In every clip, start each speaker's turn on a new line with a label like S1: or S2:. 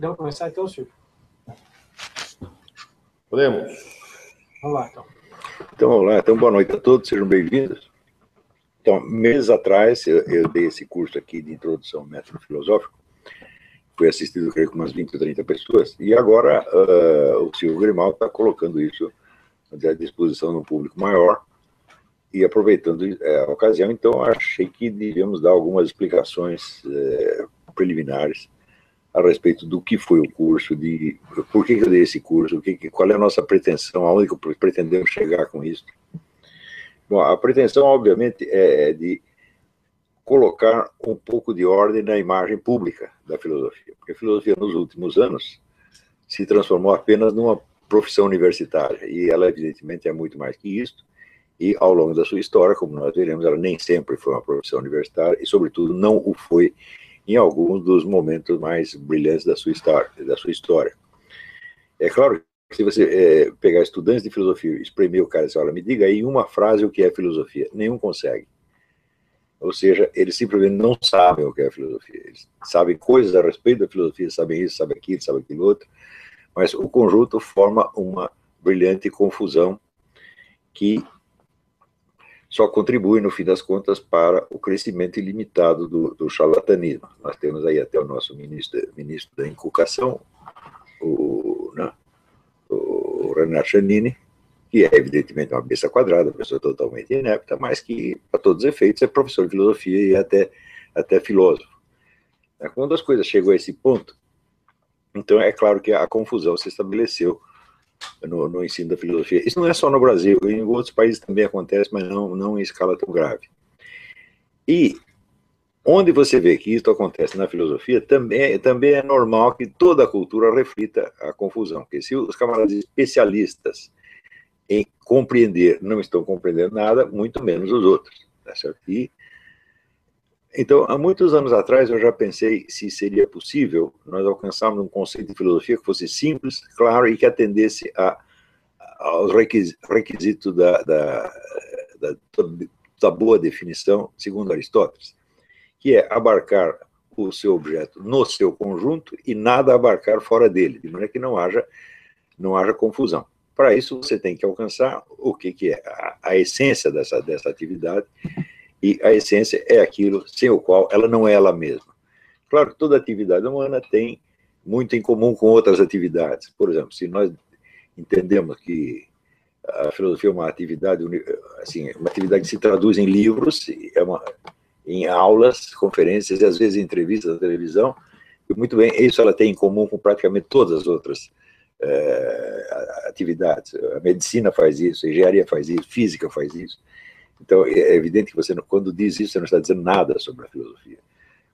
S1: Podemos começar então, Silvio?
S2: Podemos.
S1: Vamos lá, então.
S2: Então, vamos lá. Então, boa noite a todos, sejam bem-vindos. Então, meses atrás, eu, eu, dei esse curso aqui de introdução ao método filosófico, foi assistido, creio, com umas 20 ou 30 pessoas, e agora uh, o Silvio Grimal está colocando isso à disposição de um público maior, e aproveitando é, a ocasião, então, achei que devíamos dar algumas explicações é, preliminares a respeito do que foi o curso, de por que eu dei esse curso, que, qual é a nossa pretensão, aonde que pretendemos chegar com isso. Bom, a pretensão, obviamente, é, é de colocar um pouco de ordem na imagem pública da filosofia, porque a filosofia, nos últimos anos, se transformou apenas numa profissão universitária, e ela, evidentemente, é muito mais que isso, e ao longo da sua história, como nós veremos, ela nem sempre foi uma profissão universitária, e, sobretudo, não o foi em alguns dos momentos mais brilhantes da sua história. Da sua história. É claro que se você é, pegar estudantes de filosofia e espremer o cara e dizer, olha, me diga aí uma frase o que é filosofia. Nenhum consegue. Ou seja, eles simplesmente não sabem o que é filosofia. Eles sabem coisas a respeito da filosofia, sabem isso, sabem aquilo, sabem aquilo outro, mas o conjunto forma uma brilhante confusão que só contribui, no fim das contas, para o crescimento ilimitado do, do charlatanismo. Nós temos aí até o nosso ministro, ministro da Inculcação, o, né, o Renato Chanini, que é evidentemente uma besta quadrada, pessoa totalmente inepta, mas que, para todos os efeitos, é professor de filosofia e até, até filósofo. Quando as coisas chegam a esse ponto, então é claro que a confusão se estabeleceu no, no, ensino da filosofia. Isso não é só no Brasil, em outros países também acontece, mas não, não em escala tão grave. E onde você vê que isso acontece na filosofia, também, também é normal que toda a cultura reflita a confusão, porque se os camaradas especialistas em compreender não estão compreendendo nada, muito menos os outros. Tá certo? E então, há muitos anos atrás, eu já pensei se seria possível nós alcançarmos um conceito de filosofia que fosse simples, claro e que atendesse a, aos requisitos da, da, da, da boa definição, segundo Aristóteles, que é abarcar o seu objeto no seu conjunto e nada abarcar fora dele, de maneira que não haja, não haja confusão. Para isso, você tem que alcançar o que, que é a, a essência dessa, dessa atividade, e a essência é aquilo sem o qual ela não é ela mesma. Claro que toda atividade humana tem muito em comum com outras atividades. Por exemplo, se nós entendemos que a filosofia é uma atividade, assim, uma atividade que se traduz em livros, é uma, em aulas, conferências e às vezes em entrevistas na televisão, e muito bem, isso ela tem em comum com praticamente todas as outras é, atividades. A medicina faz isso, a engenharia faz isso, física faz isso. Então, é evidente que você, quando diz isso, você não está dizendo nada sobre a filosofia.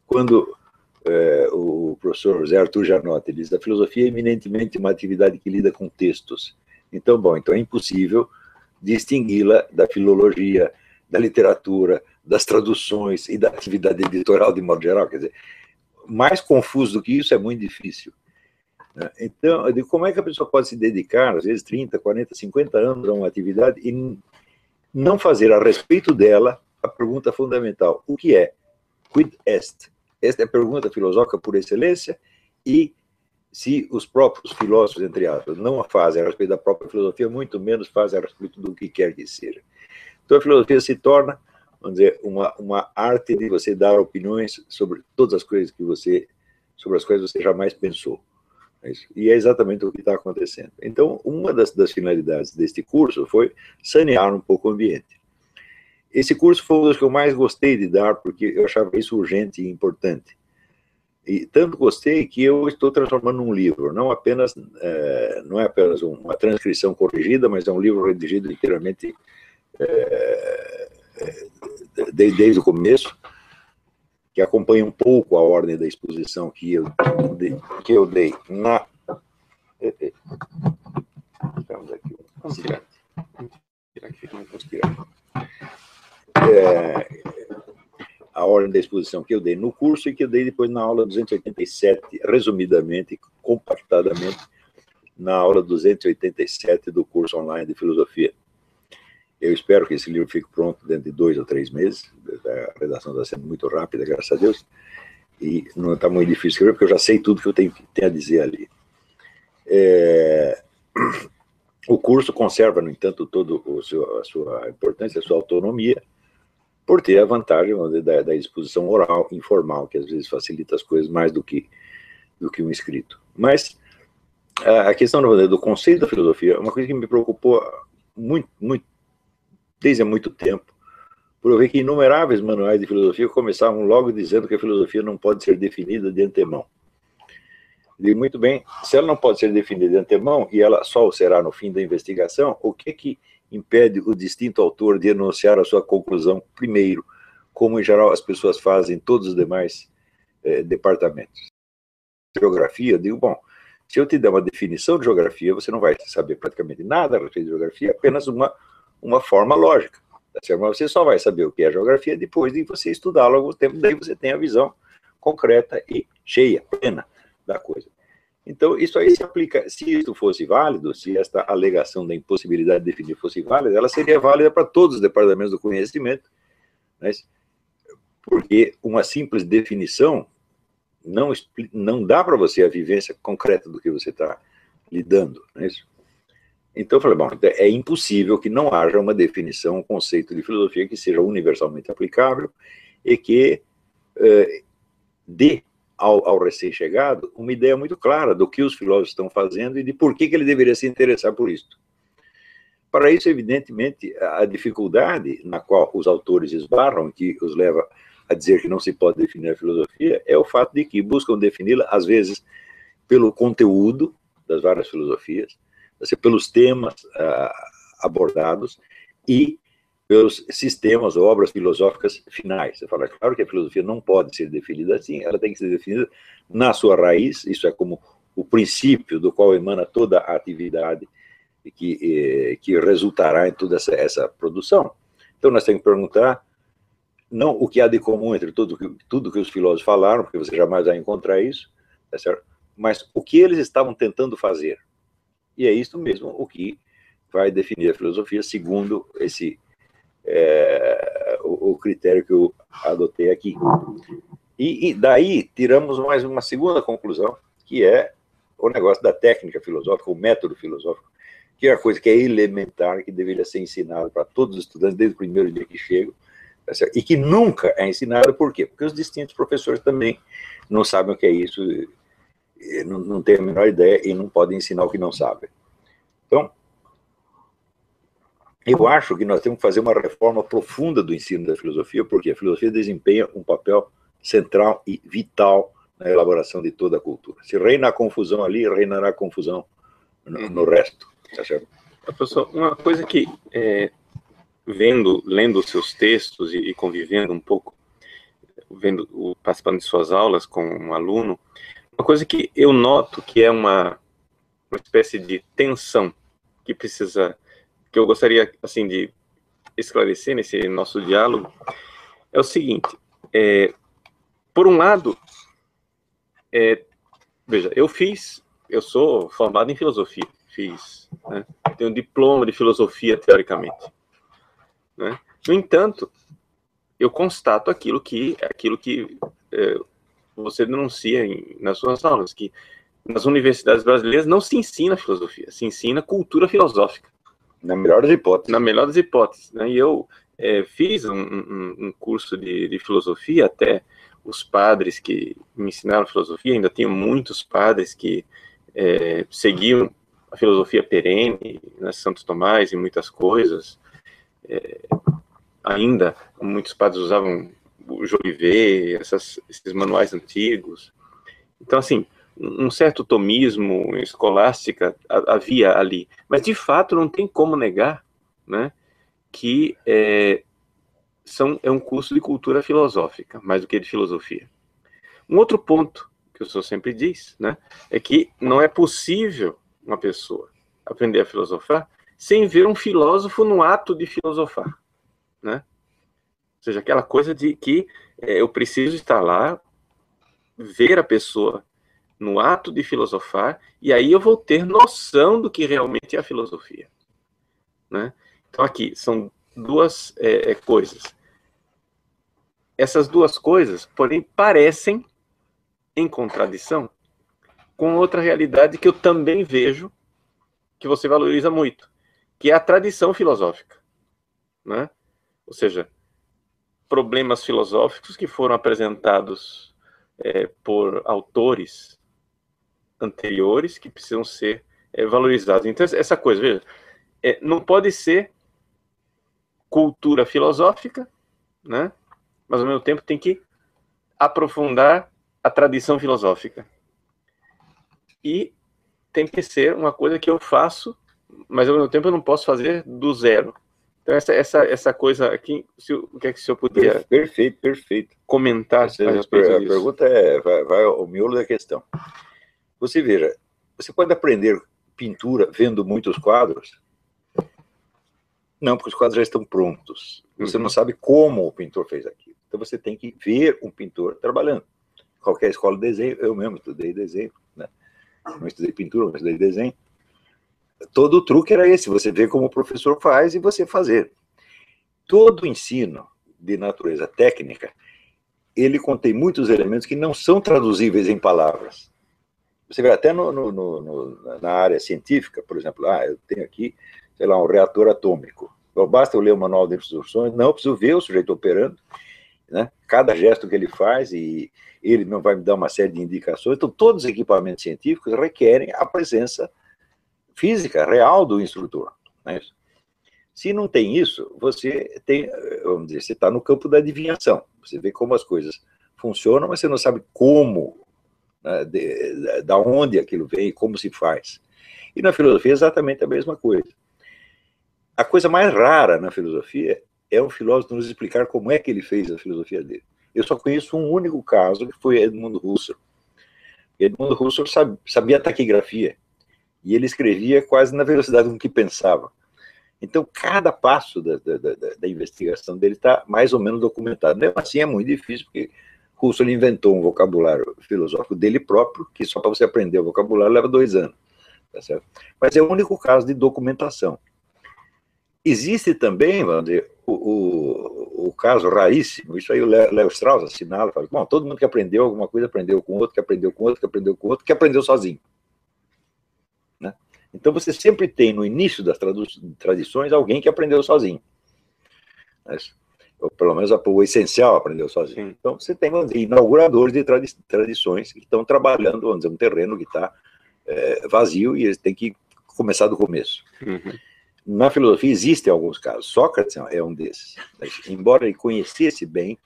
S2: Quando é, o professor José Arthur Janotti diz a filosofia é eminentemente uma atividade que lida com textos. Então, bom, então é impossível distingui-la da filologia, da literatura, das traduções e da atividade editorial de modo geral. Quer dizer, mais confuso do que isso é muito difícil. Né? Então, como é que a pessoa pode se dedicar, às vezes 30, 40, 50 anos a uma atividade e não fazer a respeito dela a pergunta fundamental: o que é? Quid est? Esta é a pergunta filosófica por excelência e se os próprios filósofos, entre aspas, não a fazem a respeito da própria filosofia, muito menos fazem a respeito do que quer que seja. Então a filosofia se torna, vamos dizer, uma, uma arte de você dar opiniões sobre todas as coisas que você, sobre as que você jamais pensou. É e é exatamente o que está acontecendo. Então, uma das, das, finalidades deste curso foi sanear um pouco o ambiente. Esse curso foi um dos que eu mais gostei de dar, porque eu achava isso urgente e importante. E tanto gostei que eu estou transformando num livro, não apenas é, não é apenas uma transcrição corrigida, mas é um livro redigido inteiramente é, é desde, desde o começo, que acompanha um pouco a ordem da exposição que eu, que eu dei na. Temos aqui um tirante. É, a ordem da exposição que eu dei no curso e que eu dei depois na aula 287, resumidamente, compactadamente, na aula 287 do curso online de filosofia. Eu espero que esse livro fique pronto dentro de dois ou três meses. A redação está sendo muito rápida, graças a Deus. e não está muito difícil escrever, porque eu já sei tudo que eu tenho, tenho a dizer ali. É, o curso conserva, no entanto, todo o seu, a sua importância, a sua autonomia, por ter a vantagem da, da, exposição oral, informal, que às vezes facilita as coisas mais do que, do que um escrito. Mas a questão do conceito da filosofia é uma coisa que me preocupou muito, muito, desde há muito tempo, ver que inumeráveis manuais de filosofia começavam logo dizendo que a filosofia não pode ser definida de antemão. E muito bem, se ela não pode ser definida de antemão e ela só o será no fim da investigação, o que que impede o distinto autor de enunciar a sua conclusão primeiro, como em geral as pessoas fazem em todos os demais eh, departamentos? Geografia, eu digo, bom, se eu te der uma definição de geografia, você não vai saber praticamente nada a respeito de geografia, apenas uma, uma forma lógica. Tá Mas você só vai saber o que é geografia depois de você estudá-lo algum tempo, daí você tem a visão concreta e cheia, plena da coisa. Então, isso aí se aplica, se isso fosse válido, se esta alegação da impossibilidade de definir fosse válida, ela seria válida para todos os departamentos do conhecimento, mas, porque uma simples definição não, não dá para você a vivência concreta do que você está lidando, não é isso? Então eu falei, bom, então é impossível que não haja uma definição, um conceito de filosofia que seja universalmente aplicável e que eh, dê ao, ao recém-chegado uma ideia muito clara do que os filósofos estão fazendo e de por que, que ele deveria se interessar por isso. Para isso, evidentemente, a dificuldade na qual os autores esbarram, que os leva a dizer que não se pode definir a filosofia, é o fato de que buscam defini-la, às vezes, pelo conteúdo das várias filosofias, pelos temas uh, abordados e pelos sistemas ou obras filosóficas finais. Você fala, claro que a filosofia não pode ser definida assim, ela tem que ser definida na sua raiz, isso é como o princípio do qual emana toda a atividade que, eh, que resultará em toda essa, essa produção. Então nós temos que perguntar, não o que há de comum entre tudo, tudo que os filósofos falaram, porque você jamais vai encontrar isso, tá mas o que eles estavam tentando fazer. E é isso mesmo o que vai definir a filosofia segundo esse é, o, o, critério que eu adotei aqui. E, e, daí tiramos mais uma segunda conclusão, que é o negócio da técnica filosófica, o método filosófico, que é a coisa que é elementar, que deveria ser ensinado para todos os estudantes desde o primeiro dia que chegam, tá e que nunca é ensinado, por quê? Porque os distintos professores também não sabem o que é isso, não, não têm a menor ideia e não podem ensinar o que não sabem. Então, eu acho que nós temos que fazer uma reforma profunda do ensino da filosofia, porque a filosofia desempenha um papel central e vital na elaboração de toda a cultura. Se reina a confusão ali, reinará a confusão no, no resto. Tá certo?
S3: Professor, uma coisa que, é, vendo, lendo os seus textos e, e, convivendo um pouco, vendo, participando de suas aulas com um aluno, uma coisa que eu noto que é uma, uma espécie de tensão que precisa que eu gostaria assim de esclarecer nesse nosso diálogo é o seguinte: é, por um lado, é, veja, eu fiz, eu sou formado em filosofia, fiz, né, tenho um diploma de filosofia teoricamente. Né? No entanto, eu constato aquilo que aquilo que é, você denuncia em, nas suas aulas, que nas universidades brasileiras não se ensina filosofia, se ensina cultura filosófica.
S2: Na melhor das hipóteses.
S3: Na melhor das hipóteses. Né? E eu é, fiz um, um, um curso de, de, filosofia, até os padres que me ensinaram filosofia, ainda tenho muitos padres que é, seguiam a filosofia perene, né, Santo Tomás e muitas coisas. É, ainda, muitos padres usavam o Jolivet, essas, esses manuais antigos. Então, assim, um certo tomismo escolástica havia ali, mas de fato não tem como negar, né, que é, são, é um curso de cultura filosófica, mais do que de filosofia. Um outro ponto que o senhor sempre diz, né, é que não é possível uma pessoa aprender a filosofar sem ver um filósofo no ato de filosofar, né? Seja, aquela coisa de que é, eu preciso estar lá, ver a pessoa no ato de filosofar, e aí eu vou ter noção do que realmente é a filosofia. Né? Então, aqui são duas é, é, coisas. Essas duas coisas, porém, parecem em contradição com outra realidade que eu também vejo que você valoriza muito, que é a tradição filosófica, né? Ou seja, problemas filosóficos que foram apresentados é, por autores anteriores que precisam ser é, valorizados. Então, essa coisa, veja, é, não pode ser cultura filosófica, né? mas ao mesmo tempo tem que aprofundar a tradição filosófica. E tem que ser uma coisa que eu faço, mas ao mesmo tempo eu não posso fazer do zero. Então, essa, essa, essa coisa aqui, se, o que é que o senhor podia.
S2: Perfeito, perfeito.
S3: Comentar
S2: a, a, a pergunta é: vai, vai ao miolo da questão. Você veja, você pode aprender pintura vendo muitos quadros? Não, porque os quadros já estão prontos. Você uhum. não sabe como o pintor fez aquilo. Então você tem que ver um pintor trabalhando. Qualquer escola de desenho, eu mesmo estudei desenho, né? Não estudei pintura, mas estudei desenho. Todo o truque era esse, você vê como o professor faz e você fazer. Todo ensino de natureza técnica, ele contém muitos elementos que não são traduzíveis em palavras. Você vê até no, no, no, na área científica, por exemplo, ah, eu tenho aqui, sei lá, um reator atômico. Então, basta eu ler o manual de instruções, não, eu preciso ver o sujeito operando, né? cada gesto que ele faz, e ele não vai me dar uma série de indicações. Então, todos os equipamentos científicos requerem a presença física, real do instrutor. Né? Se não tem isso, você tem, vamos dizer, você está no campo da adivinhação. Você vê como as coisas funcionam, mas você não sabe como né, de, da onde aquilo vem, como se faz. E na filosofia é exatamente a mesma coisa. A coisa mais rara na filosofia é um filósofo nos explicar como é que ele fez a filosofia dele. Eu só conheço um único caso, que foi Edmundo Husserl. Edmundo Husserl sabia taquigrafia, e ele escrevia quase na velocidade com que pensava. Então, cada passo da, da, da, da investigação dele está mais ou menos documentado. Mesmo assim, é muito difícil, porque Husserl inventou um vocabulário filosófico dele próprio, que só para você aprender o vocabulário leva dois anos. Tá certo? Mas é o único caso de documentação. Existe também, dizer, o, o, o caso raríssimo, isso aí o Léo Strauss assinala, fala, bom, todo mundo que aprendeu alguma coisa aprendeu com outro, que aprendeu com outro, que aprendeu com outro, que aprendeu sozinho. Então você sempre tem no início das tradições alguém que aprendeu sozinho. Mas, ou pelo menos o essencial aprendeu sozinho. Sim. Então, você tem dizer, inauguradores de tradi tradições que estão trabalhando, vamos dizer, um terreno que está é, vazio e eles têm que começar do começo. Uhum. Na filosofia existem alguns casos. Sócrates é um desses. Mas, embora ele conhecesse bem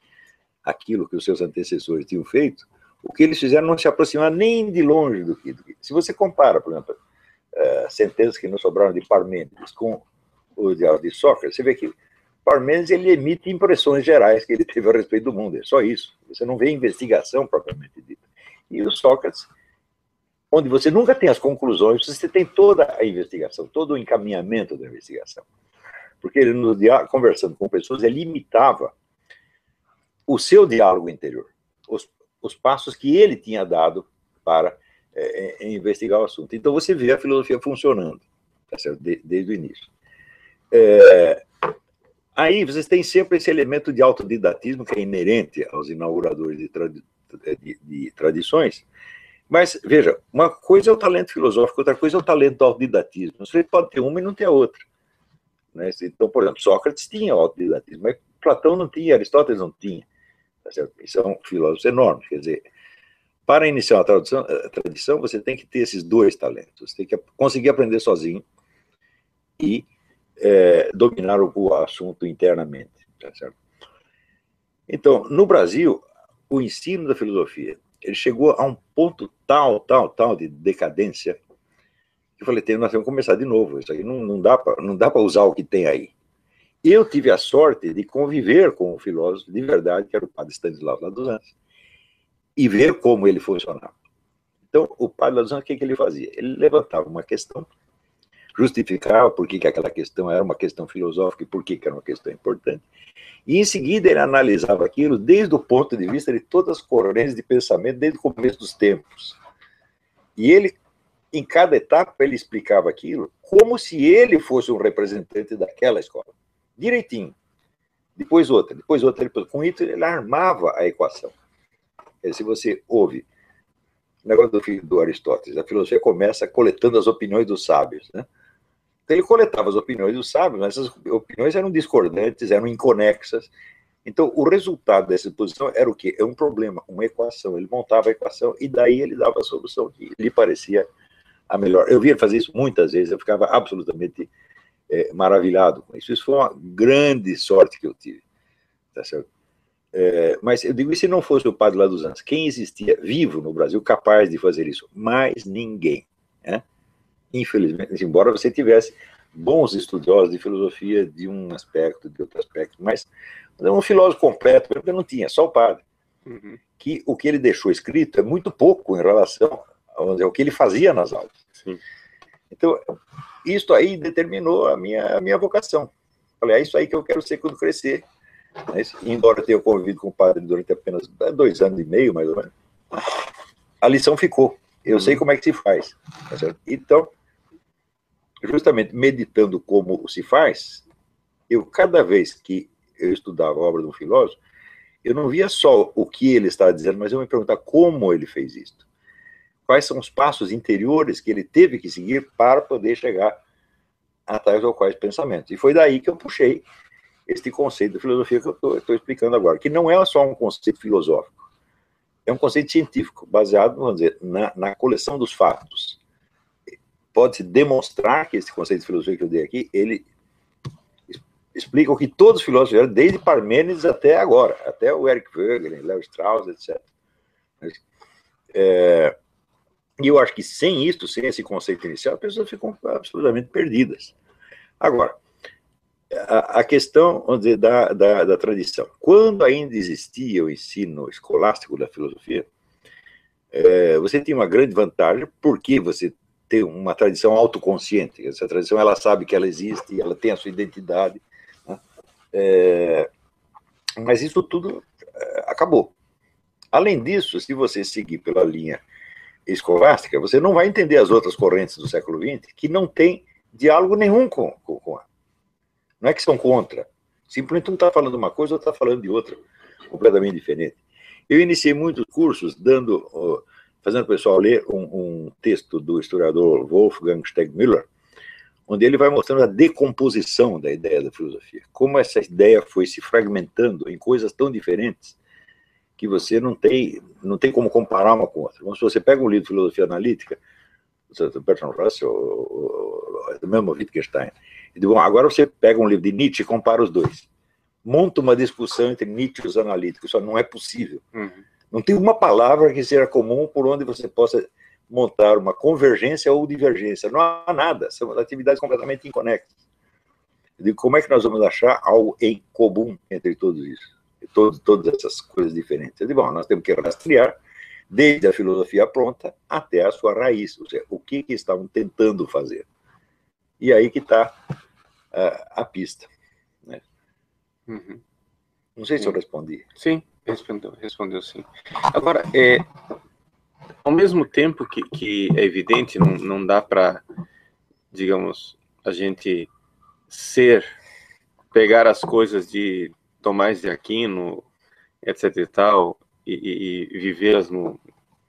S2: aquilo que os seus antecessores tinham feito, o que eles fizeram não se aproximar nem de longe do que. Do que. Se você compara, por exemplo, uh, sentenças que nos sobraram de Parmênides com o de Sócrates, você vê que Parmênides ele emite impressões gerais que ele teve a respeito do mundo, é só isso. Você não vê investigação propriamente dita. E o Sócrates, onde você nunca tem as conclusões, você tem toda a investigação, todo o encaminhamento da investigação. Porque ele, no conversando com pessoas, ele imitava o seu diálogo interior, os, os passos que ele tinha dado para é, é, investigar o assunto. Então você vê a filosofia funcionando, tá de, desde o início. É, Aí vocês têm sempre esse elemento de autodidatismo que é inerente aos inauguradores de, tradi de, de tradições. Mas, veja, uma coisa é o talento filosófico, outra coisa é o talento do autodidatismo. Você pode ter uma e não ter a outra. Né? Então, por exemplo, Sócrates tinha autodidatismo, mas Platão não tinha, Aristóteles não tinha. Tá são filósofos enormes. Quer dizer, para iniciar uma tradição, tradição, você tem que ter esses dois talentos. Você tem que conseguir aprender sozinho e é, dominar o, o, assunto internamente. Tá certo? Então, no Brasil, o ensino da filosofia ele chegou a um ponto tal, tal, tal de decadência que eu falei, nós temos que começar de novo. Isso aí não, não dá para usar o que tem aí. Eu tive a sorte de conviver com um filósofo de verdade, que era o padre Stanislau Anjos, e ver como ele funcionava. Então, o padre Anjos, o que, que ele fazia? Ele levantava uma questão justificava por que, que aquela questão era uma questão filosófica e por que, que era uma questão importante. E em seguida ele analisava aquilo desde o ponto de vista de todas as correntes de pensamento, desde o começo dos tempos. E ele, em cada etapa, ele explicava aquilo como se ele fosse um representante daquela escola. Direitinho. Depois outra, depois outra. Depois, com isso, ele armava a equação. Se você ouve negócio do filho do Aristóteles. A filosofia começa coletando as opiniões dos sábios, né? Então ele coletava as opiniões dos sábios, mas essas opiniões eram discordantes, eram inconexas. Então o resultado dessa exposição era o quê? É um problema, uma equação. Ele montava a equação e daí ele dava a solução que lhe parecia a melhor. Eu via fazer isso muitas vezes, eu ficava absolutamente é, maravilhado com isso. Isso foi uma grande sorte que eu tive. Tá certo? É, mas eu digo, e se não fosse o padre lá dos Anjos, quem existia vivo no Brasil capaz de fazer isso? Mais ninguém. Né? Infelizmente, embora você tivesse bons estudiosos de filosofia de um aspecto, de outro aspecto, mas um filósofo completo eu não tinha, só o padre. Uhum. Que o que ele deixou escrito é muito pouco em relação ao que ele fazia nas aulas. Sim. Então, isso aí determinou a minha, a minha vocação. Falei, é isso aí que eu quero ser quando crescer. Mas, embora tenha convivido com o padre durante apenas dois anos e meio, mais ou menos, a lição ficou. Eu sei como é que se faz. Tá então, justamente meditando como se faz, eu, cada vez que eu estudava a obra de um filósofo, eu não via só o que ele estava dizendo, mas eu me perguntava como ele fez isso. Quais são os passos interiores que ele teve que seguir para poder chegar a tais ou quais pensamentos. E foi daí que eu puxei este conceito de filosofia que eu estou explicando agora, que não é só um conceito filosófico, é um conceito científico, baseado, vamos dizer, na, na coleção dos fatos. Pode-se demonstrar que esse conceito de filosofia que eu dei aqui, ele explica o que todos os filósofos fizeram, desde Parmênides até agora, até o Eric Wegener, Leo Strauss, etc. É, e eu acho que sem isso, sem esse conceito inicial, as pessoas ficam absolutamente perdidas. Agora, a, a questão dizer, da, da, da, tradição. Quando ainda existia o ensino escolástico da filosofia, é, você tinha uma grande vantagem, porque você tem uma tradição autoconsciente. Essa tradição ela sabe que ela existe, ela tem a sua identidade. Né? É, mas isso tudo é, acabou. Além disso, se você seguir pela linha escolástica, você não vai entender as outras correntes do século XX que não tem diálogo nenhum com, com, com a não é que são contra. Simplesmente um está falando uma coisa, outro está falando de outra, completamente diferente. Eu iniciei muitos cursos dando, fazendo o pessoal ler um, um texto do historiador Wolfgang Stegmüller, onde ele vai mostrando a decomposição da ideia da filosofia, como essa ideia foi se fragmentando em coisas tão diferentes que você não tem, não tem como comparar uma com outra. Então, se você pega um livro de filosofia analítica, do Bertrand Russell, do mesmo Wittgenstein, bom, agora você pega um livro de Nietzsche e compara os dois. Monta uma discussão entre Nietzsche e os analíticos. Isso não é possível. Uhum. Não tem uma palavra que seja comum por onde você possa montar uma convergência ou divergência. Não há nada. São atividades completamente inconexas. Eu digo, como é que nós vamos achar algo em comum entre todos isso? Todo, todas essas coisas diferentes. Eu digo, bom, nós temos que rastrear desde a filosofia pronta até a sua raiz, ou seja, o que, que estavam tentando fazer. E aí que está uh, a pista. Né? Uhum. Não sei se eu respondi.
S3: Sim, respondeu, respondeu sim. Agora, é, ao mesmo tempo que, que é evidente, não, não dá para, digamos, a gente ser, pegar as coisas de Tomás de Aquino, etc e tal, e, e, e vivê-las no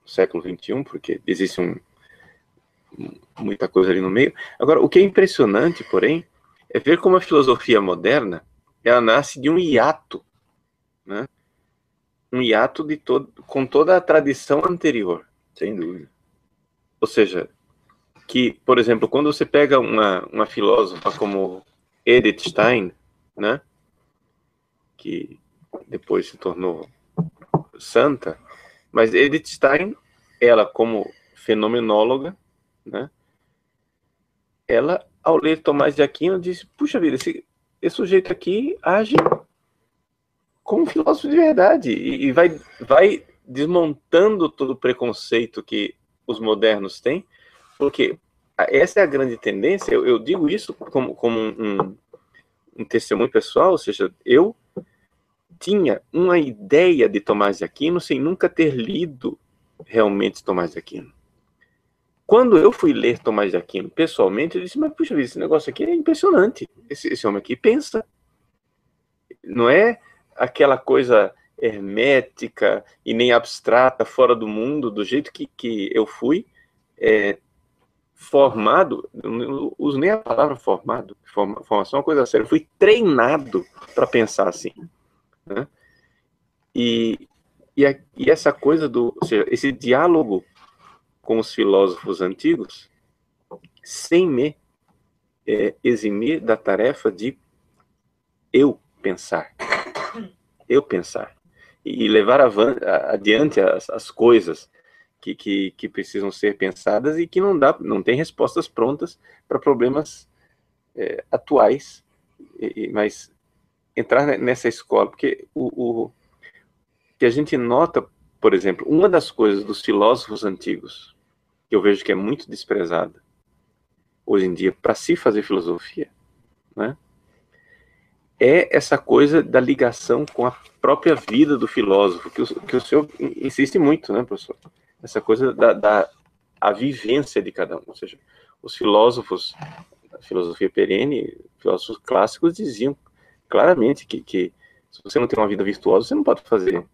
S3: século XXI, porque existe um, muita coisa ali no meio. Agora, o que é impressionante, porém, é ver como a filosofia moderna ela nasce de um hiato, né? Um hiato de todo, com toda a tradição anterior.
S2: Sem dúvida.
S3: Ou seja, que, por exemplo, quando você pega uma, uma filósofa como Edith Stein, né? Que depois se tornou santa, mas Edith Stein, ela como fenomenóloga, né? Ela, ao ler Tomás de Aquino, disse: Puxa vida, esse, esse sujeito aqui age como um filósofo de verdade e, e vai, vai desmontando todo o preconceito que os modernos têm, porque essa é a grande tendência. Eu, eu digo isso como, como um, um, testemunho pessoal, ou seja, eu tinha uma ideia de Tomás de Aquino sem nunca ter lido realmente Tomás de Aquino. Quando eu fui ler Tomás de Aquino pessoalmente, eu disse, mas puxa vida, esse negócio aqui é impressionante. Esse, esse homem aqui pensa. Não é aquela coisa hermética e nem abstrata, fora do mundo, do jeito que, que eu fui, é, formado, não uso nem a palavra formado, formação é uma coisa séria, eu fui treinado para pensar assim. Né? E, e, a, e, essa coisa do, ou seja, esse diálogo com os filósofos antigos, sem me é, eximir da tarefa de eu pensar. Eu pensar. E levar adiante as, as coisas que, que, que, precisam ser pensadas e que não dá, não tem respostas prontas para problemas é, atuais. E, mas entrar nessa escola, porque o, o que a gente nota, por exemplo, uma das coisas dos filósofos antigos que eu vejo que é muito desprezada hoje em dia para se fazer filosofia, né? É essa coisa da ligação com a própria vida do filósofo, que o, que o senhor insiste muito, né, professor? Essa coisa da, da a vivência de cada um. Ou seja, os filósofos, a filosofia perene, filósofos clássicos diziam claramente que, que se você não tem uma vida virtuosa, você não pode fazer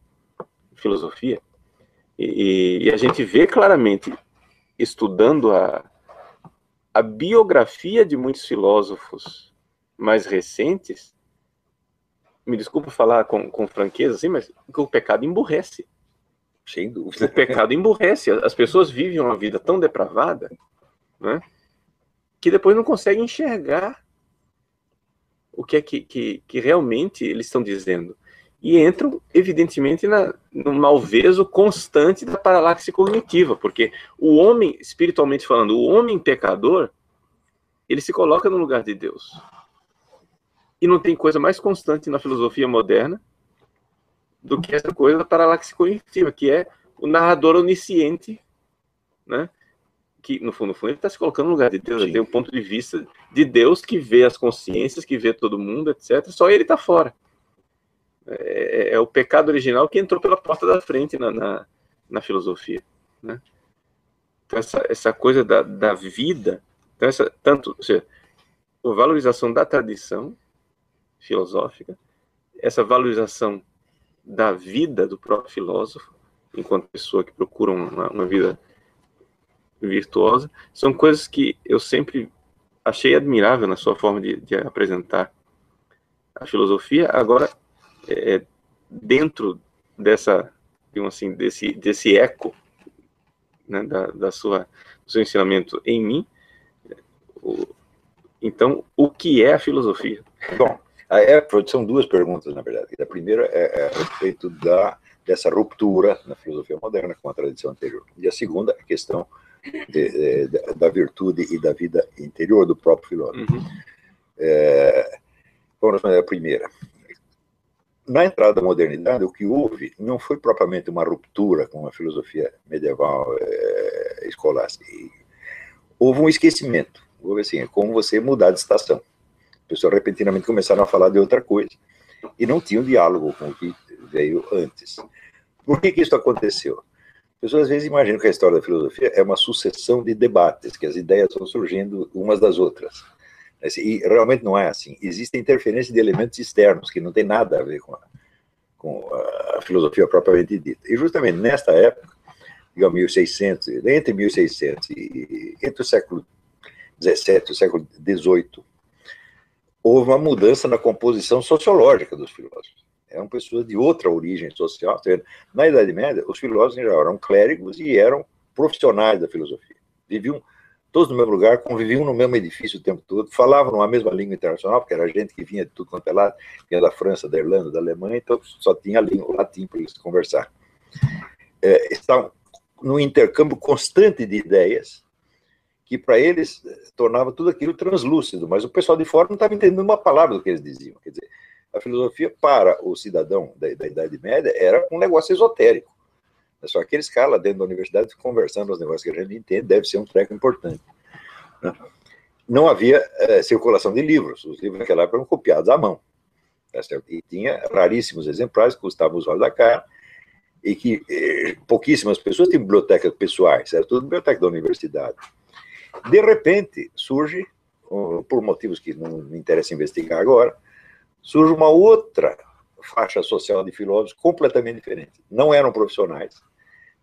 S3: filosofia. E, e a gente vê claramente, estudando a, a biografia de muitos filósofos mais recentes, me desculpa falar com, com franqueza, assim, mas o pecado emburrece.
S2: Sem dúvida.
S3: O pecado emburrece. As pessoas vivem uma vida tão depravada, né, que depois não conseguem enxergar o que é que, que, que realmente eles estão dizendo. E entram, evidentemente, na, no malveso constante da paralaxe cognitiva, porque o homem, espiritualmente falando, o homem pecador, ele se coloca no lugar de Deus. E não tem coisa mais constante na filosofia moderna do que essa coisa da paralaxe cognitiva, que é o narrador onisciente, né? que no fundo, no fundo ele está se colocando no lugar de Deus, ele tem um ponto de vista de Deus que vê as consciências, que vê todo mundo, etc. Só ele está fora. É, é, é, o pecado original que entrou pela porta da frente na, na, na filosofia. Né? Então, essa, essa coisa da, da vida, então essa, tanto ou seja, a valorização da tradição filosófica, essa valorização da vida do próprio filósofo, enquanto pessoa que procura uma, uma vida virtuosa, são coisas que eu sempre achei admirável na sua forma de, de apresentar a filosofia. Agora, é, dentro dessa, assim, desse, desse eco né, da, da sua, do seu ensinamento em mim, o, então, o que é a filosofia?
S2: Bom, é, são duas perguntas, na verdade. A primeira é, é a respeito da, dessa ruptura na filosofia moderna com a tradição anterior. E a segunda é a questão de, de, da virtude e da vida interior do próprio filósofo. Uhum. É, vamos responder a primeira. Na entrada da modernidade, o que houve não foi propriamente uma ruptura com a filosofia medieval é, escolástica. Houve um esquecimento. Houve assim, é como você mudar de estação. As pessoas repentinamente começaram a falar de outra coisa e não tinham diálogo com o que veio antes. Por que, que isso aconteceu? As pessoas às vezes imaginam que a história da filosofia é uma sucessão de debates, que as ideias vão surgindo umas das outras. E realmente não é assim. Existe interferência de elementos externos que não tem nada a ver com a, com a filosofia propriamente dita. E justamente nesta época, digamos, 1600, entre 1600 e entre o século 17 e o século 18, houve uma mudança na composição sociológica dos filósofos. Eram pessoas de outra origem social. Na Idade Média, os filósofos já eram clérigos e eram profissionais da filosofia. Viviam todos no mesmo lugar, conviviam no mesmo edifício o tempo todo, falavam numa mesma língua internacional, porque era gente que vinha de tudo quanto é lado, vinha da França, da Irlanda, da Alemanha, então só tinha língua, o latim para eles conversar. É, estavam num intercâmbio constante de ideias, que para eles tornava tudo aquilo translúcido, mas o pessoal de fora não estava entendendo uma palavra do que eles diziam. Quer dizer, a filosofia para o cidadão da, da Idade Média era um negócio esotérico. É só aqueles caras lá dentro da universidade conversando os negócios que a gente entende, deve ser um treco importante. Né? Não havia é, circulação de livros, os livros naquela época eram copiados à mão. Tá e tinha raríssimos exemplares que custavam os olhos da cara, e que eh, pouquíssimas pessoas tinham bibliotecas pessoais, era tudo biblioteca da universidade. De repente, surge, por motivos que não me interessa investigar agora, surge uma outra faixa social de filósofos completamente diferente. Não eram profissionais,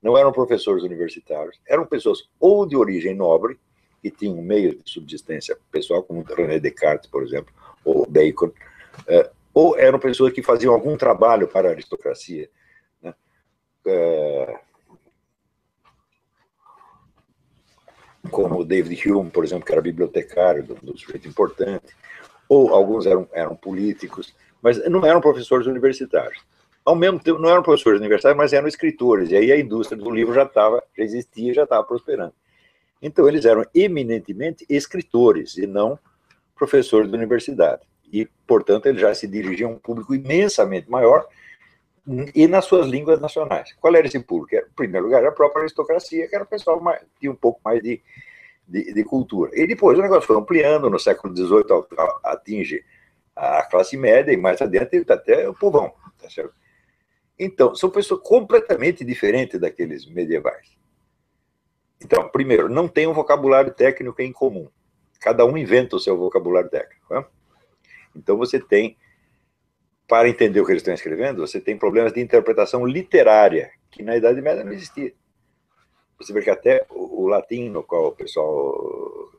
S2: não eram professores universitários, eram pessoas ou de origem nobre, que tinham meios de subsistência pessoal, como René Descartes, por exemplo, ou Bacon, é, ou eram pessoas que faziam algum trabalho para a aristocracia. Né? É, como David Hume, por exemplo, que era bibliotecário do sujeito importante, ou alguns eram, eram políticos, mas não eram professores universitários. Ao mesmo tempo, não eram professores universitários, mas eram escritores, e aí a indústria do livro já estava, já existia, já estava prosperando. Então, eles eram eminentemente escritores e não professores de universidade. E, portanto, eles já se dirigiam a um público imensamente maior e nas suas línguas nacionais. Qual era esse público? Era, em primeiro lugar, a própria aristocracia, que era o pessoal mais, tinha um pouco mais de, de, de, cultura. E depois o negócio foi ampliando, no século XVIII atinge a classe média e mais adiante até o povão. Tá certo? Então, são pessoas completamente diferentes daqueles medievais. Então, primeiro, não tem um vocabulário técnico em comum. Cada um inventa o seu vocabulário técnico. Né? Então, você tem, para entender o que eles estão escrevendo, você tem problemas de interpretação literária, que na Idade Média não existia. Você vê que até o, latim no qual o pessoal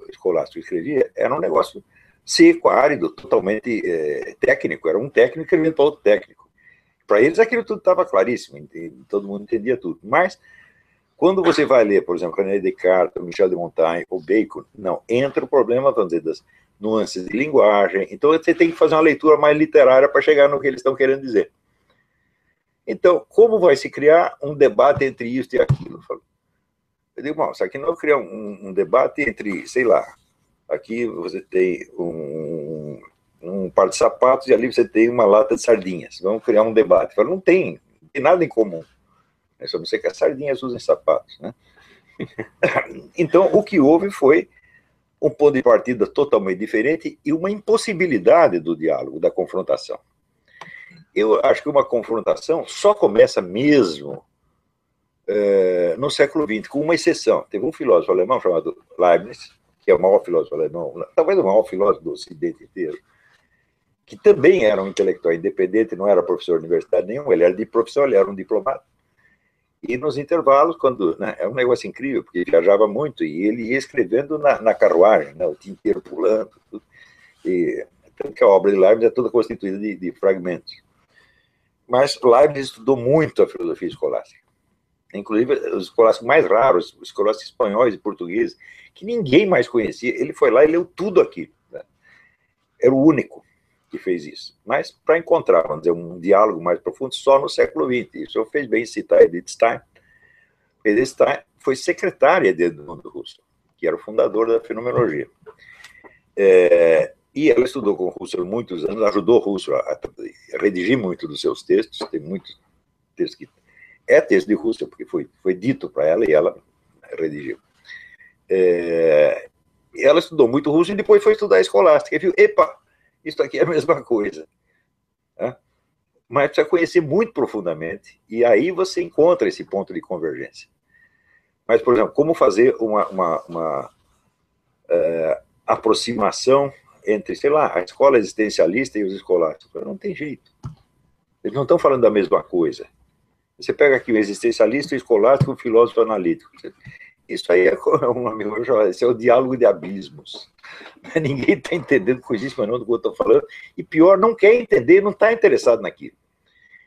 S2: escolástico escrevia era um negócio seco, árido, totalmente é, técnico. Era um técnico escrevendo para outro técnico. Para eles aquilo tudo estava claríssimo, todo mundo entendia tudo. Mas quando você vai ler, por exemplo, René Descartes, Michel de Montaigne ou Bacon, não, entra o problema, vamos dizer, das nuances de linguagem. Então você tem que fazer uma leitura mais literária para chegar no que eles estão querendo dizer. Então, como vai se criar um debate entre isso e aquilo? Eu digo, bom, isso aqui não criar um, um, debate entre, sei lá, aqui você tem um, um par de sapatos e ali você tem uma lata de sardinhas. Vamos criar um debate. Eu não tem, não tem nada em comum. É só você que as sardinhas usam sapatos, né? então, o que houve foi um ponto de partida totalmente diferente e uma impossibilidade do diálogo, da confrontação. Eu acho que uma confrontação só começa mesmo é, no século XX, com uma exceção. Teve um filósofo alemão chamado Leibniz, que é o maior filósofo alemão, talvez o maior filósofo do Ocidente inteiro, que também era um intelectual independente, não era professor de universidade nenhum, ele era de profissão, ele era um diplomata. E nos intervalos, quando. Né, é um negócio incrível, porque viajava muito e ele ia escrevendo na, na carruagem, né, o dia inteiro pulando. Tudo. E, tanto que a obra de Leibniz é toda constituída de, de fragmentos. Mas Leibniz estudou muito a filosofia escolástica. Inclusive, os escolásticos mais raros, os escolásticos espanhóis e portugueses, que ninguém mais conhecia, ele foi lá e leu tudo aqui. Né? Era o único que fez isso. Mas para encontrar, vamos dizer, um diálogo mais profundo, só no século XX. Isso eu fez bem citar Edith Stein. Edith Stein foi secretária de Edmundo Russell, que era o fundador da fenomenologia. É, e ela estudou com Russell muitos anos, ajudou Russell a, a, redigir muito dos seus textos, tem muitos textos que... É texto de Russell, porque foi, foi dito para ela e ela redigiu. É, ela estudou muito Russell e depois foi estudar escolástica e viu, epa, isso aqui é a mesma coisa. Mas precisa conhecer muito profundamente, e aí você encontra esse ponto de convergência. Mas, por exemplo, como fazer uma, uma, uma uh, aproximação entre, sei lá, a escola existencialista e os escolásticos? Não tem jeito. Eles não estão falando da mesma coisa. Você pega aqui o existencialista, o escolástico, o filósofo analítico. Isso aí é um amigo, esse é o diálogo de abismos. Ninguém está entendendo coisíssima não do que eu estou falando, e pior, não quer entender, não está interessado naquilo.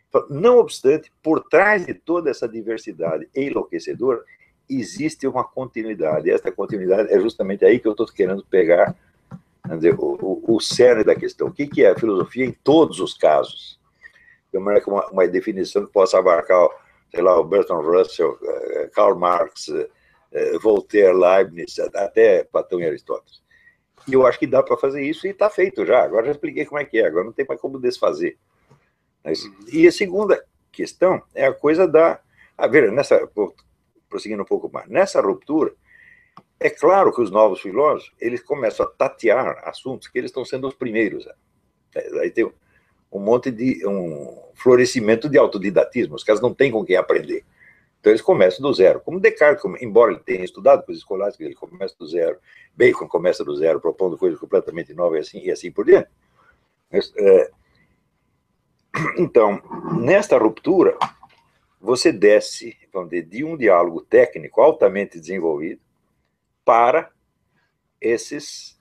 S2: Então, não obstante, por trás de toda essa diversidade enlouquecedora, existe uma continuidade. Essa continuidade é justamente aí que eu estou querendo pegar dizer, o, o, o cerne da questão. O que, que é a filosofia em todos os casos? De uma, uma definição que possa abarcar, sei lá, o Bertrand Russell, eh, Karl Marx, eh, Voltaire, Leibniz, até Platão e Aristóteles. E eu acho que dá para fazer isso e está feito já. Agora já expliquei como é que é, agora não tem mais como desfazer. Mas, e a segunda questão é a coisa da. A ver, nessa, prosseguindo um pouco mais, nessa ruptura, é claro que os novos filósofos eles começam a tatear assuntos que eles estão sendo os primeiros. Aí tem um monte de um florescimento de autodidatismo, os caras não têm com quem aprender. Então eles começam do zero. Como Descartes, embora ele tenha estudado coisas escolásticas, ele começa do zero. Bacon começa do zero, propondo coisas completamente novas e assim, e assim por diante. É, Então, nesta ruptura, você desce vamos dizer, de um diálogo técnico altamente desenvolvido para esses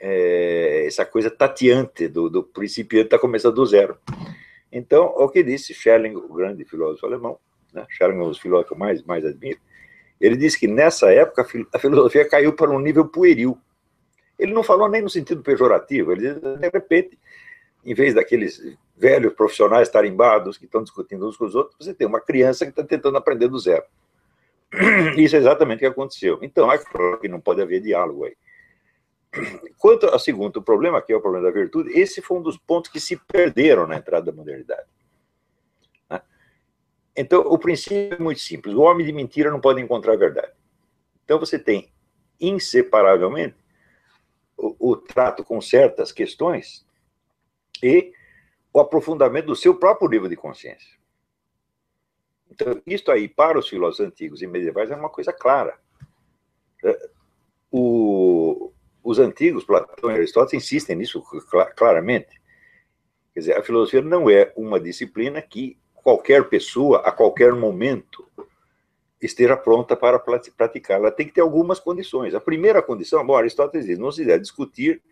S2: é, essa coisa tateante do, do principiante está começando do zero. Então, o que disse Schelling, o grande filósofo alemão, né? Schelling é um dos filósofos que eu mais, mais admiro, ele disse que nessa época a filosofia caiu para um nível pueril. Ele não falou nem no sentido pejorativo, ele disse, de repente, em vez daqueles velhos profissionais tarimbados que estão discutindo uns com os outros, você tem uma criança que está tentando aprender do zero. Isso é exatamente o que aconteceu. Então, é claro que não pode haver diálogo aí. Quanto ao segundo problema, que é o problema da virtude, esse foi um dos pontos que se perderam na entrada da modernidade. Né? Então, o princípio é muito simples: o homem de mentira não pode encontrar a verdade. Então, você tem inseparavelmente o, o trato com certas questões e o aprofundamento do seu próprio nível de consciência. Então, isto aí, para os filósofos antigos e medievais, é uma coisa clara. É, o, os antigos, Platão e Aristóteles, insistem nisso claramente. Quer dizer, a filosofia não é uma disciplina que qualquer pessoa, a qualquer momento, esteja pronta para praticar. Ela tem que ter algumas condições. A primeira condição, bom, Aristóteles diz, não se deve discutir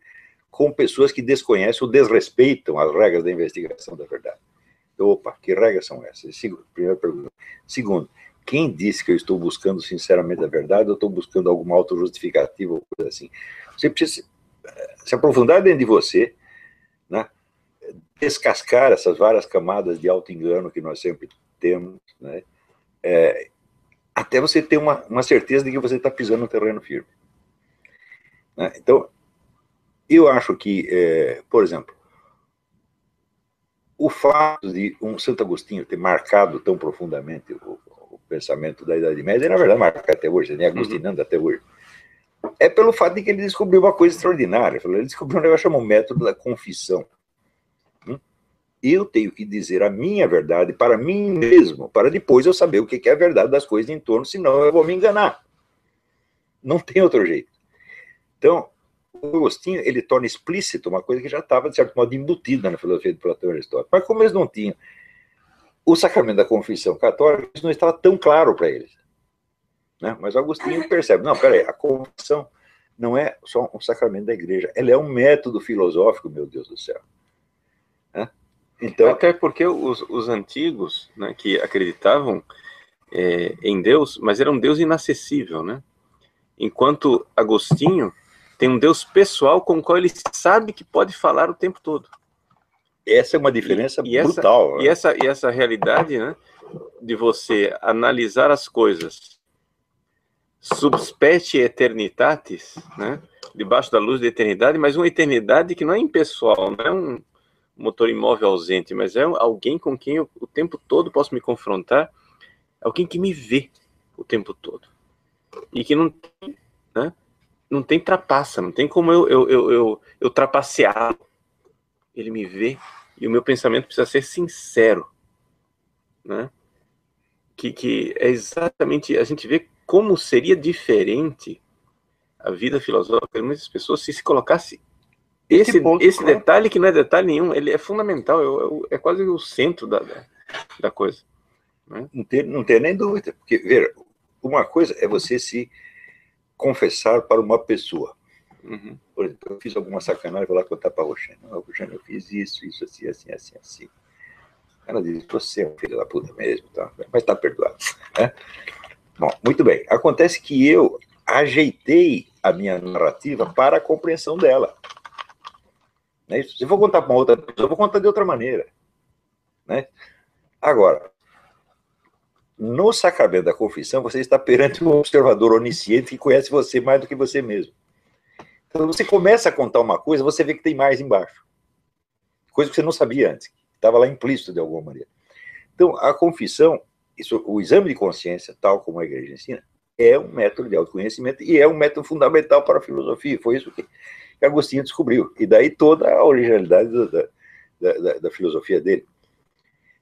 S2: com pessoas que desconhecem ou desrespeitam as regras da investigação da verdade. Opa, que regras são essas? Segundo, primeira pergunta. Segundo, quem disse que eu estou buscando sinceramente a verdade ou estou buscando alguma autojustificativa ou coisa assim? Você precisa se aprofundar dentro de você, né? descascar essas várias camadas de auto-engano que nós sempre temos, né? É, até você ter uma, uma certeza de que você está pisando no terreno firme. Né? Então, eu acho que, é, por exemplo, o fato de um Santo Agostinho ter marcado tão profundamente o, o pensamento da Idade Média, na verdade marca até hoje, nem né, agostinando uhum. até hoje, é pelo fato de que ele descobriu uma coisa extraordinária. Ele descobriu um negócio chamado método da confissão. Hum? Eu tenho que dizer a minha verdade para mim mesmo, para depois eu saber o que é a verdade das coisas em torno, senão eu vou me enganar. Não tem outro jeito. Então, o Agostinho ele torna explícito uma coisa que já estava, de certo modo, embutida na filosofia de Platão e Aristóteles. Mas como eles não tinham o sacramento da confissão católica, isso não estava tão claro para eles. Né? Mas Agostinho percebe, não, peraí, a confissão não é só um sacramento da igreja, ela é um método filosófico, meu Deus do céu. Né?
S3: Então, Até porque os, os antigos, né, que acreditavam é, em Deus, mas era um Deus inacessível, né? Enquanto Agostinho tem um Deus pessoal com o qual ele sabe que pode falar o tempo todo.
S2: Essa é uma diferença e, e brutal.
S3: Essa, né? E, essa, e essa realidade, né, de você analisar as coisas subspecie eternitatis, né, debaixo da luz da eternidade, mas uma eternidade que não é impessoal, não é um motor imóvel ausente, mas é alguém com quem eu o tempo todo posso me confrontar, alguém que me vê o tempo todo e que não tem, né, não tem trapaça, não tem como eu, eu, eu, eu, eu trapacear. Ele me vê e o meu pensamento precisa ser sincero, né? Que, que é exatamente, a gente vê como seria diferente a vida filosófica de muitas pessoas se se colocasse esse, esse, ponto, esse detalhe que não é detalhe nenhum, ele é fundamental, é, é quase o centro da, da coisa.
S2: Né? Não, tem, não tem nem dúvida, porque, ver, uma coisa é você se confessar para uma pessoa. Uhum. Por exemplo, eu fiz alguma sacanagem, vou lá contar para a Roxane. Não, Roxane, eu fiz isso, isso, assim, assim, assim, assim. Ela diz, você é um filho da puta mesmo, tá? mas está perdoado. Né? Bom, muito bem. Acontece que eu ajeitei a minha narrativa para a compreensão dela. Né? Se eu vou contar para outra pessoa, eu vou contar de outra maneira. Né? Agora, no sacramento da confissão, você está perante um observador onisciente que conhece você mais do que você mesmo. Então, você começa a contar uma coisa, você vê que tem mais embaixo. Coisa que você não sabia antes, estava lá implícito de alguma maneira. Então, a confissão, isso, o exame de consciência, tal como a igreja ensina, é um método de autoconhecimento e é um método fundamental para a filosofia. Foi isso que Agostinho descobriu. E daí toda a originalidade da, da, da, da filosofia dele.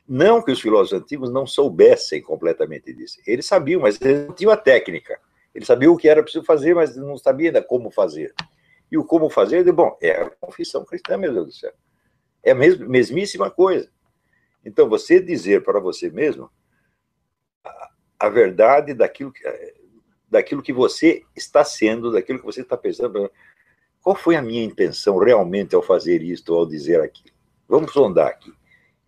S2: Não que os filósofos antigos não soubessem completamente disso. Eles sabiam, mas eles não tinham a técnica. Eles sabiam o que era preciso fazer, mas não sabiam ainda como fazer. E o como fazer, bom, é a confissão cristã, meu Deus do céu. É a mesmíssima coisa. Então, você dizer para você mesmo a, verdade daquilo que, daquilo que você está sendo, daquilo que você está pensando. Qual foi a minha intenção realmente ao fazer isto, ao dizer aquilo? Vamos sondar aqui.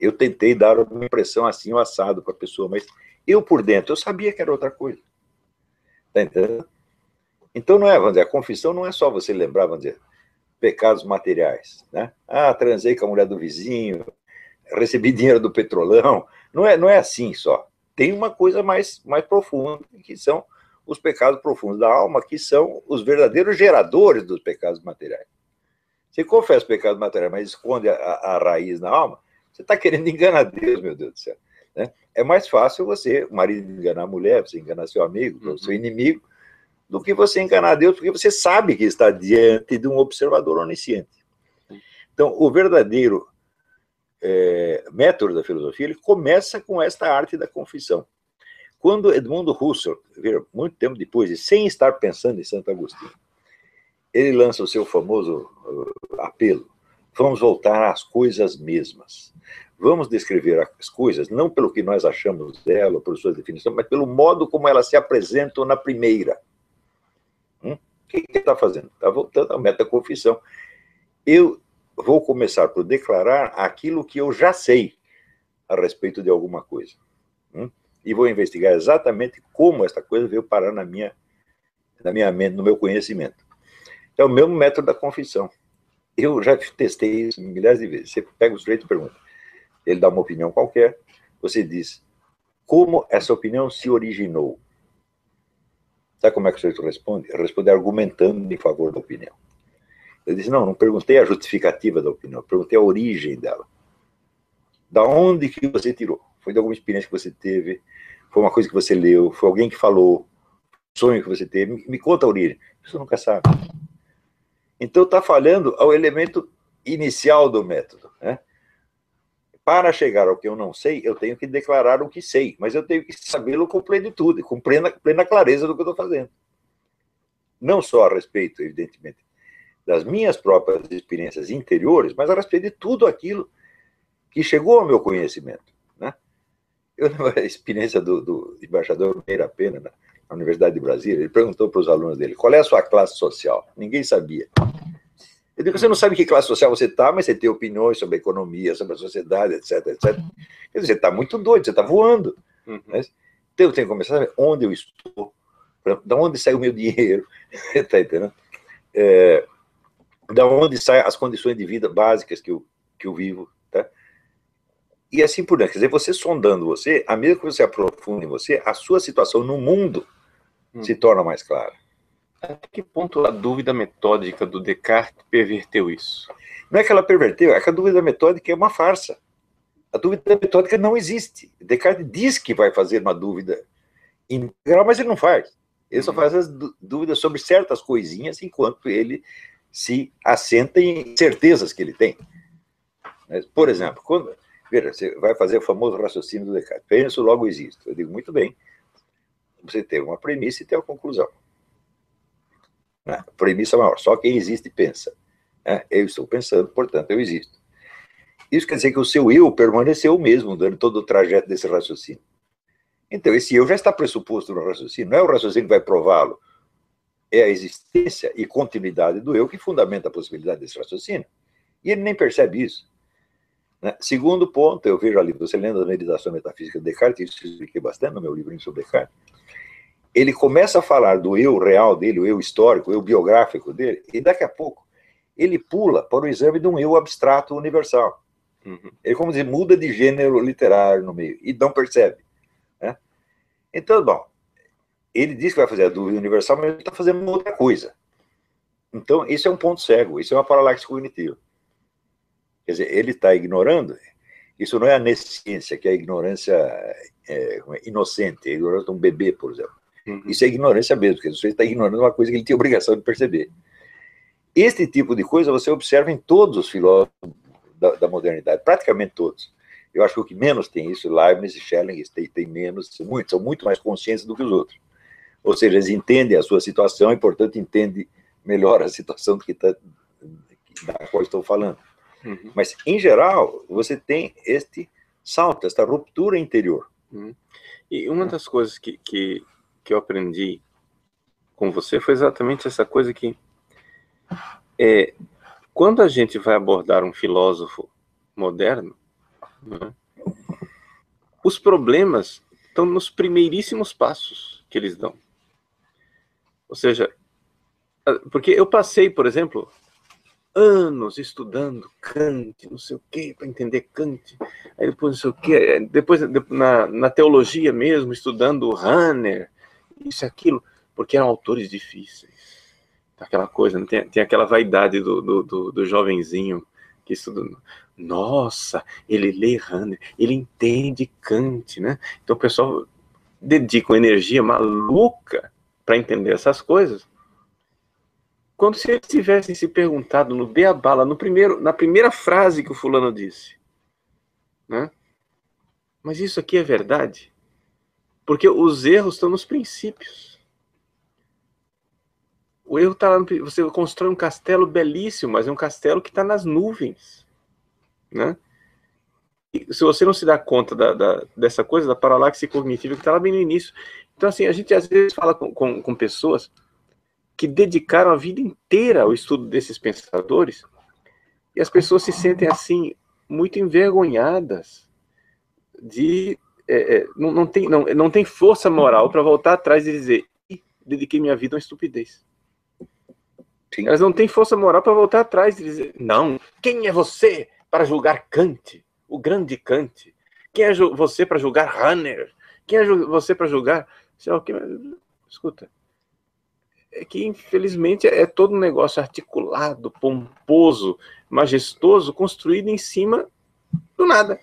S2: Eu tentei dar uma impressão assim, o assado para a pessoa, mas eu por dentro, eu sabia que era outra coisa. Está entendendo? Então, não é, vamos dizer, a confissão não é só você lembrar, vamos dizer, pecados materiais, né? Ah, transei com a mulher do vizinho, recebi dinheiro do petrolão. Não é, não é assim só. Tem uma coisa mais, mais profunda, que são os pecados profundos da alma, que são os verdadeiros geradores dos pecados materiais. Você confessa o pecado material, mas esconde a, a raiz na alma, você está querendo enganar Deus, meu Deus do céu. Né? É mais fácil você, o marido enganar a mulher, você enganar seu amigo, uhum. seu inimigo, do que você enganar Deus, porque você sabe que está diante de um observador onisciente. Então, o verdadeiro é, método da filosofia, ele começa com esta arte da confissão. Quando Edmundo Husserl, muito tempo depois, e sem estar pensando em Santo Agostinho, ele lança o seu famoso uh, apelo: vamos voltar às coisas mesmas. Vamos descrever as coisas não pelo que nós achamos dela, por suas definições, mas pelo modo como elas se apresentam na primeira. Hum? O que ele está fazendo? Está voltando à metaconfissão. Eu vou começar por declarar aquilo que eu já sei a respeito de alguma coisa. Hum? E vou investigar exatamente como esta coisa veio parar na minha, na minha mente, no meu conhecimento. É o mesmo método da confissão. Eu já testei isso milhares de vezes. Você pega o sujeito e pergunta. Ele dá uma opinião qualquer, você diz como essa opinião se originou. Sabe como é que o sujeito responde? Responde argumentando em favor da opinião. Ele disse, não, não perguntei a justificativa da opinião, perguntei a origem dela. Da onde que você tirou? Foi de alguma experiência que você teve? Foi uma coisa que você leu? Foi alguém que falou? Sonho que você teve? Me, me conta a origem. Você nunca sabe. Então está falhando ao elemento inicial do método. Né? Para chegar ao que eu não sei, eu tenho que declarar o que sei, mas eu tenho que sabê-lo com plenitude, com plena, plena clareza do que eu estou fazendo. Não só a respeito, evidentemente, das minhas próprias experiências interiores, mas a respeito de tudo aquilo que chegou ao meu conhecimento. Né? Eu a experiência do, do embaixador Meira Pena na, na Universidade de Brasília, ele perguntou para os alunos dele, qual é a sua classe social? Ninguém sabia. Eu digo, você não sabe que classe social você está, mas você tem opiniões sobre a economia, sobre a sociedade, etc, etc. Quer dizer, você está muito doido, você está voando. Uhum. Né? Então eu tenho que começar a saber onde eu estou, de onde sai o meu dinheiro, está entendendo? É, da onde saem as condições de vida básicas que eu, que eu vivo, tá? E assim por diante. Quer dizer, você sondando você, à medida que você aprofunda em você, a sua situação no mundo hum. se torna mais clara.
S3: Até que ponto a dúvida metódica do Descartes perverteu isso?
S2: Não é que ela perverteu, é que a dúvida metódica é uma farsa. A dúvida metódica não existe. Descartes diz que vai fazer uma dúvida integral, mas ele não faz. Ele só hum. faz as dúvidas sobre certas coisinhas, enquanto ele se assenta em certezas que ele tem. Por exemplo, quando, veja, você vai fazer o famoso raciocínio do Descartes. Penso, logo existo. Eu digo, muito bem. Você tem uma premissa e tem uma conclusão. Né? Premissa maior, só quem existe pensa. Né? Eu estou pensando, portanto, eu existo. Isso quer dizer que o seu eu permaneceu o mesmo durante todo o trajeto desse raciocínio. Então, esse eu já está pressuposto no raciocínio, não é o raciocínio que vai prová-lo é a existência e continuidade do eu que fundamenta a possibilidade desse raciocínio. E ele nem percebe isso. Né? Segundo ponto, eu vejo ali, você lendo a meditação metafísica de Descartes, isso eu expliquei bastante no meu livrinho sobre Descartes, ele começa a falar do eu real dele, o eu histórico, o eu biográfico dele, e daqui a pouco ele pula para o exame de um eu abstrato universal. Uhum. Ele, como dizer, muda de gênero literário no meio, e não percebe. Né? Então, bom, ele diz que vai fazer a dúvida universal, mas ele está fazendo outra coisa. Então, isso é um ponto cego, isso é uma paralaxe cognitiva. Quer dizer, ele está ignorando, isso não é a nesciência, que é a ignorância é, é, inocente, a ignorância de um bebê, por exemplo. Uhum. Isso é ignorância mesmo, porque você está ignorando uma coisa que ele tem obrigação de perceber. Este tipo de coisa você observa em todos os filósofos da, da modernidade, praticamente todos. Eu acho que o que menos tem isso, Leibniz e Schelling, tem, tem menos, muito, são muito mais conscientes do que os outros. Ou seja, eles entendem a sua situação e, portanto, entendem melhor a situação que tá, da qual estou falando. Uhum. Mas, em geral, você tem este salto, esta ruptura interior.
S3: Uhum. E uma das coisas que, que, que eu aprendi com você foi exatamente essa coisa que é, quando a gente vai abordar um filósofo moderno, né, os problemas estão nos primeiríssimos passos que eles dão. Ou seja, porque eu passei, por exemplo, anos estudando Kant, não sei o que, para entender Kant, aí depois não sei o que, depois na, na teologia mesmo, estudando Hanner, isso e aquilo, porque eram autores difíceis. Aquela coisa, tem, tem aquela vaidade do, do, do, do jovenzinho que estuda. Nossa, ele lê Hanner, ele entende Kant, né? Então o pessoal dedica uma energia maluca para entender essas coisas. Quando se eles tivessem se perguntado no beabala, no primeiro, na primeira frase que o fulano disse, né? Mas isso aqui é verdade? Porque os erros estão nos princípios. O erro está lá no, você constrói um castelo belíssimo, mas é um castelo que está nas nuvens, né? Se você não se dá conta da, da, dessa coisa, da paralaxe cognitiva que está lá bem no início. Então, assim, a gente às vezes fala com, com, com pessoas que dedicaram a vida inteira ao estudo desses pensadores, e as pessoas se sentem assim muito envergonhadas de é, é, não, não, tem, não, não tem força moral para voltar atrás e dizer dediquei minha vida a uma estupidez. Sim. Elas não têm força moral para voltar atrás e dizer não, quem é você para julgar Kant, o grande Kant? Quem é você para julgar Hanner? Quem é você para julgar? Escuta, é que infelizmente é todo um negócio articulado, pomposo, majestoso, construído em cima do nada.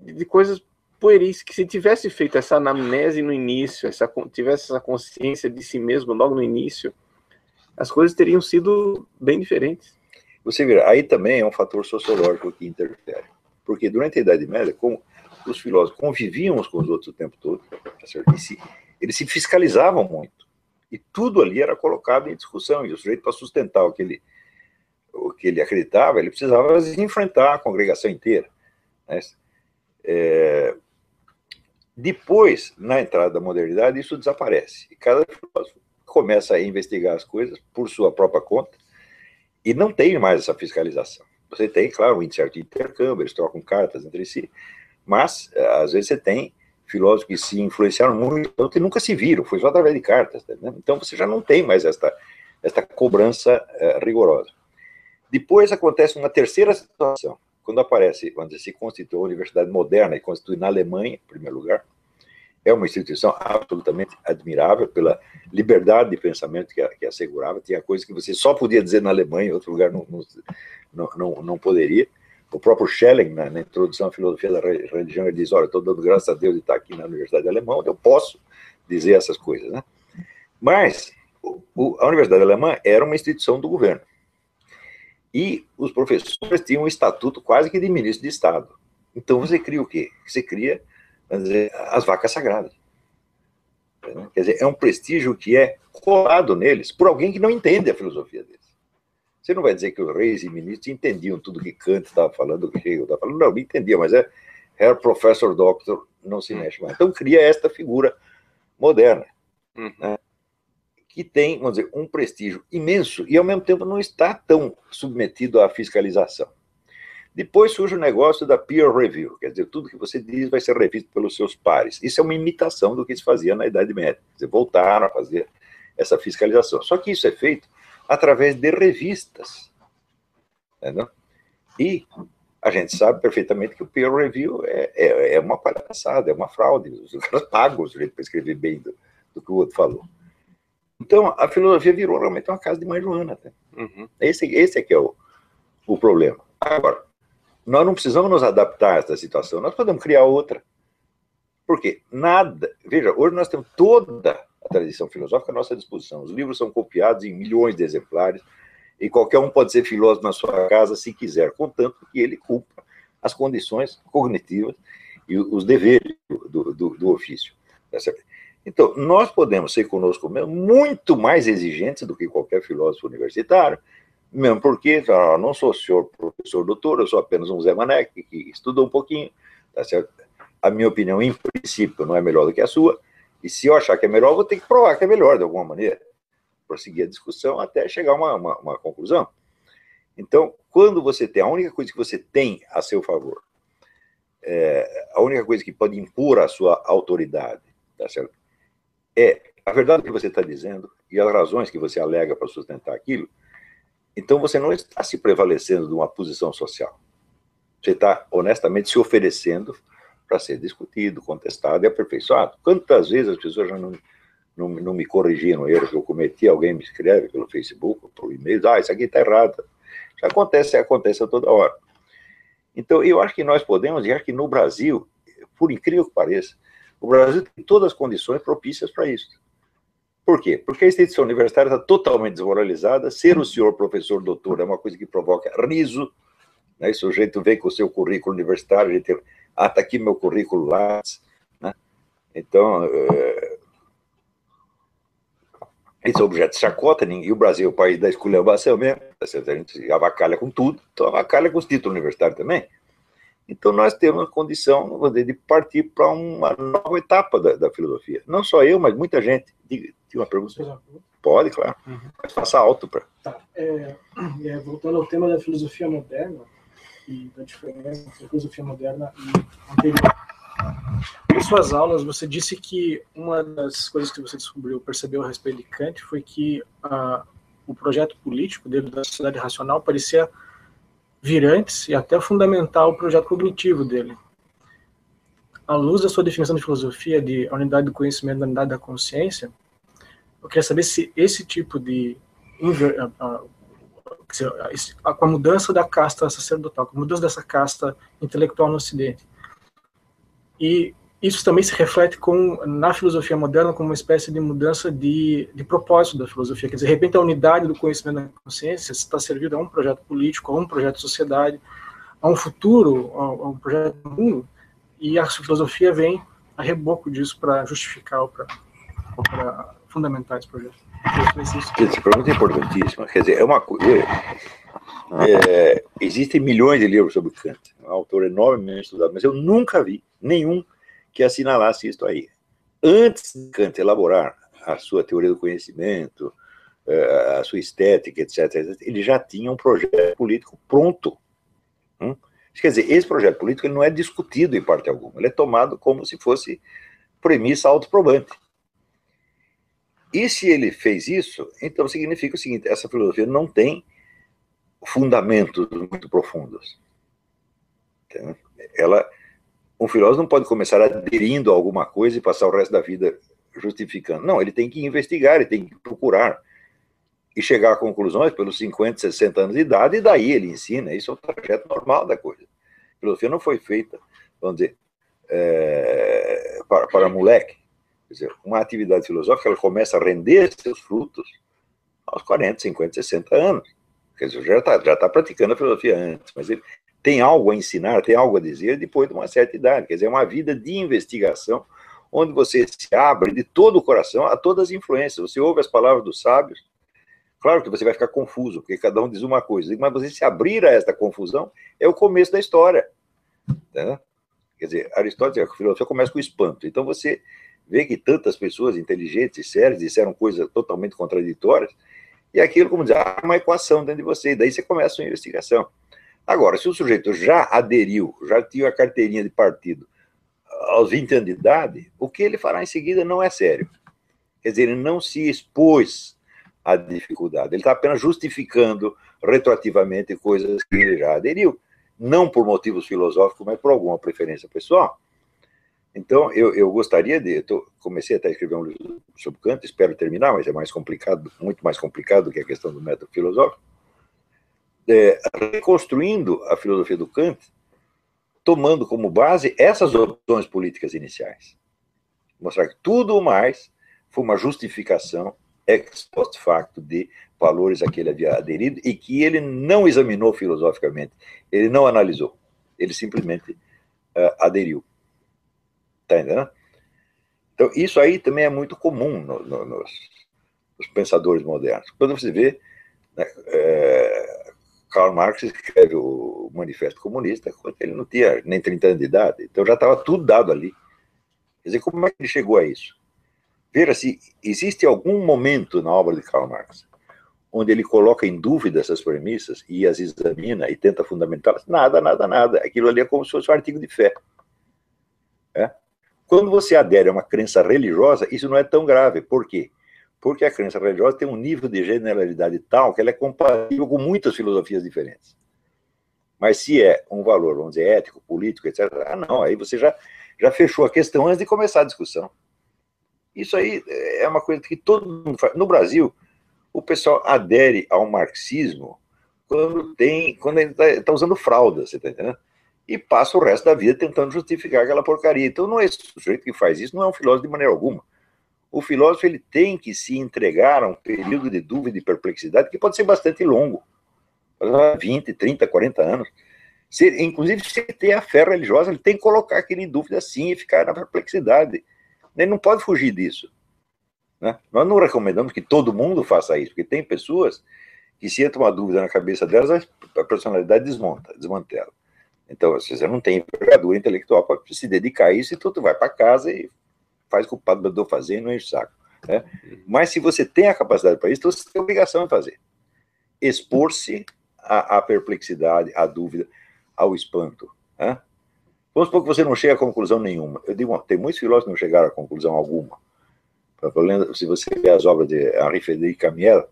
S3: De coisas pueris, que se tivesse feito essa anamnese no início, essa, tivesse essa consciência de si mesmo logo no início, as coisas teriam sido bem diferentes.
S2: Você vê, aí também é um fator sociológico que interfere. Porque durante a Idade Média, como os filósofos conviviam uns com os outros o tempo todo, tá se, eles se fiscalizavam muito. E tudo ali era colocado em discussão. E o sujeito, para sustentar o que ele, o que ele acreditava, ele precisava enfrentar a congregação inteira. Né? É... Depois, na entrada da modernidade, isso desaparece. E cada filósofo começa a investigar as coisas por sua própria conta e não tem mais essa fiscalização. Você tem, claro, um intercâmbio, eles trocam cartas entre si, mas às vezes você tem filósofos que se influenciaram muito, que nunca se viram, foi só através de cartas. Tá então você já não tem mais esta, esta cobrança uh, rigorosa. Depois acontece uma terceira situação, quando aparece, quando se constitui a Universidade Moderna, e constitui na Alemanha, em primeiro lugar, é uma instituição absolutamente admirável pela liberdade de pensamento que, que assegurava. Tinha coisas que você só podia dizer na Alemanha, em outro lugar não, não, não, não poderia. O próprio Schelling, na, na, introdução à filosofia da religião, ele diz: Olha, estou dando graças a Deus de estar aqui na Universidade Alemã, onde eu posso dizer essas coisas. Né? Mas o, a Universidade Alemã era uma instituição do governo. E os professores tinham um estatuto quase que de ministro de Estado. Então você cria o quê? Você cria dizer, as vacas sagradas. Quer dizer, é um prestígio que é colado neles por alguém que não entende a filosofia deles. Você não vai dizer que os reis e ministros entendiam tudo que Kant estava falando, que Hegel estava falando. Não, não entendia, mas é Herr Professor Doctor, não se mexe mais. Então cria esta figura moderna, uhum. né, que tem, vamos dizer, um prestígio imenso e ao mesmo tempo não está tão submetido à fiscalização. Depois surge o negócio da peer review, quer dizer, tudo que você diz vai ser revisto pelos seus pares. Isso é uma imitação do que se fazia na Idade Média. Quer voltaram a fazer essa fiscalização. Só que isso é feito através de revistas. Entendeu? E a gente sabe perfeitamente que o peer review é, é, é uma palhaçada, é uma fraude. Os caras pagam o sujeito para escrever bem do, do, que o outro falou. Então, a filosofia virou realmente uma casa de mãe Joana. Né? Uhum. Esse, esse é que é o, o problema. Agora, nós não precisamos nos adaptar a essa situação, nós podemos criar outra. Por quê? Nada. Veja, hoje nós temos toda a tradição filosófica à nossa disposição. Os livros são copiados em milhões de exemplares e qualquer um pode ser filósofo na sua casa se quiser, contanto que ele cumpra as condições cognitivas e os deveres do, do, do ofício. Tá então, nós podemos ser conosco mesmo muito mais exigentes do que qualquer filósofo universitário, Mesmo porque, eu não sou senhor professor doutor, eu sou apenas um Zé Mané que estudou um pouquinho, tá certo? A minha opinião, em princípio, não é melhor do que a sua, e se eu achar que é melhor, vou ter que provar que é melhor, de alguma maneira. Prosseguir a discussão até chegar a uma, uma, uma conclusão. Então, quando você tem, a única coisa que você tem a seu favor, é, a única coisa que pode impor a sua autoridade, tá certo? É a verdade que você está dizendo e as razões que você alega para sustentar aquilo, então você não está se prevalecendo de uma posição social. Você está, honestamente, se oferecendo para ser discutido, contestado e aperfeiçoado. Quantas vezes as pessoas já não, não, não me corrigiram erro que eu cometi, alguém me escreve pelo Facebook, por e-mail, ah, isso aqui está errado. Isso acontece, acontece a toda hora. Então, eu acho que nós podemos, acho que no Brasil, por incrível que pareça, o Brasil tem todas as condições propícias para isso. Por quê? Porque a instituição universitária está totalmente desmoralizada. Ser o senhor professor doutor é uma coisa que provoca riso. Né? Sujeito vem com o seu currículo universitário, a gente, ah, está aqui meu currículo lá. Né? Então, é... esse objeto de chacota, e o Brasil é o país da esculhambação mesmo, tá a gente avacalha com tudo, então avacalha com os títulos universitários também. Então, nós temos a condição de partir para uma nova etapa da, da, filosofia. Não só eu, mas muita gente. Diga, uma pergunta? Pode, claro. Uhum. Mas faça alto. Pra...
S1: Tá. É, é, voltando ao tema da filosofia moderna e da diferença entre a filosofia moderna e anterior. Em suas aulas, você disse que uma das coisas que você descobriu, percebeu a respeito de Kant, foi que uh, o projeto político dele da sociedade racional parecia virantes e até fundamental o projeto cognitivo dele. À luz da sua definição de filosofia de a unidade do conhecimento da unidade da consciência, eu queria saber se esse tipo de com a mudança da casta sacerdotal, com a mudança dessa casta intelectual no Ocidente, e isso também se reflete com, na filosofia moderna como uma espécie de mudança de, de propósito da filosofia. Quer dizer, de repente, a unidade do conhecimento da consciência está servida a um projeto político, a um projeto de sociedade, a um futuro, a, um projeto do mundo, e a filosofia vem a reboco disso para justificar ou para fundamentar esse projeto.
S2: Essa pergunta é importantíssima. Quer dizer, é uma coisa. É, existem milhões de livros sobre Kant, é um autor enormemente estudado, mas eu nunca vi nenhum que assinalasse isso aí. Antes de Kant elaborar a sua teoria do conhecimento, eh, a sua estética, etc., ele já tinha um projeto político pronto. Hum? Quer dizer, esse projeto político não é discutido em parte alguma, ele é tomado como se fosse premissa autoprobante. E se ele fez isso, então significa o seguinte: essa filosofia não tem fundamentos muito profundos. Ela um filósofo não pode começar aderindo a alguma coisa e passar o resto da vida justificando. Não, ele tem que investigar, ele tem que procurar e chegar a conclusões pelos 50, 60 anos de idade, e daí ele ensina. Isso é o trajeto normal da coisa. A filosofia não foi feita, vamos dizer, é, para, para moleque. Quer dizer, uma atividade filosófica ela começa a render seus frutos aos 40, 50, 60 anos. Quer dizer, já está já tá praticando a filosofia antes, mas ele, tem algo a ensinar, tem algo a dizer depois de uma certa idade. Quer dizer, é uma vida de investigação, onde você se abre de todo o coração a todas as influências. Você ouve as palavras dos sábios. Claro que você vai ficar confuso, porque cada um diz uma coisa, mas você se abrir a esta confusão é o começo da história. Tá? Quer dizer, Aristóteles, a filosofia começa com espanto. Então você vê que tantas pessoas inteligentes e sérias disseram coisas totalmente contraditórias, e aquilo, como dizer, há uma equação dentro de você, e daí você começa a investigação. Agora, se o sujeito já aderiu, já tinha a carteirinha de partido aos 20 anos de idade, o que ele fará em seguida não é sério. Quer dizer, ele não se expôs à dificuldade, ele está apenas justificando retroativamente coisas que ele já aderiu, não por motivos filosóficos, mas por alguma preferência pessoal. Então, eu, eu gostaria de. Eu tô, comecei até a escrever um livro sobre Kant, espero terminar, mas é mais complicado, muito mais complicado do que a questão do método filosófico é, reconstruindo a filosofia do Kant, tomando como base essas opções políticas iniciais. Mostrar que tudo o mais foi uma justificação ex post facto de valores a que ele havia aderido e que ele não examinou filosoficamente, ele não analisou, ele simplesmente uh, aderiu. Tá entendendo? Então, isso aí também é muito comum no, no, nos, nos pensadores modernos. Quando você vê Né? É, Karl Marx escreve o Manifesto Comunista quando ele não tinha nem 30 anos de idade, então já estava tudo dado ali. Quer dizer, como é que ele chegou a isso? Veja se existe algum momento na obra de Karl Marx onde ele coloca em dúvida essas premissas e as examina e tenta fundamentá-las. Nada, nada, nada. Aquilo ali é como se fosse um artigo de fé. É? Quando você adere a uma crença religiosa, isso não é tão grave. Por quê? Porque a crença religiosa tem um nível de generalidade tal que ela é compatível com muitas filosofias diferentes. Mas se é um valor, vamos dizer, ético, político, etc., ah, não, aí você já, já fechou a questão antes de começar a discussão. Isso aí é uma coisa que todo mundo faz. No Brasil, o pessoal adere ao marxismo quando tem, quando ele está tá usando fralda, você está entendendo? E passa o resto da vida tentando justificar aquela porcaria. Então, não é esse sujeito que faz isso, não é um filósofo de maneira alguma. O filósofo ele tem que se entregar a um período de dúvida e perplexidade que pode ser bastante longo 20, 30, 40 anos. Se, inclusive, se ele tem a fé religiosa, ele tem que colocar aquilo em dúvida sim e ficar na perplexidade. Ele não pode fugir disso. Né? Nós não recomendamos que todo mundo faça isso, porque tem pessoas que se entra uma dúvida na cabeça delas, a personalidade desmonta, desmantela. Então, se você não tem envergadura intelectual para se dedicar a isso, então tu vai para casa e faz o que o padre mandou fazer e não enche o saco. Né? Mas se você tem a capacidade para isso, então você tem a obrigação de fazer. Expor-se à, à, perplexidade, à dúvida, ao espanto. Né? Vamos supor que você não chega a conclusão nenhuma. Eu digo, tem muitos filósofos que não chegaram a conclusão alguma. Se você vê as obras de Henri Frédéric Camiel,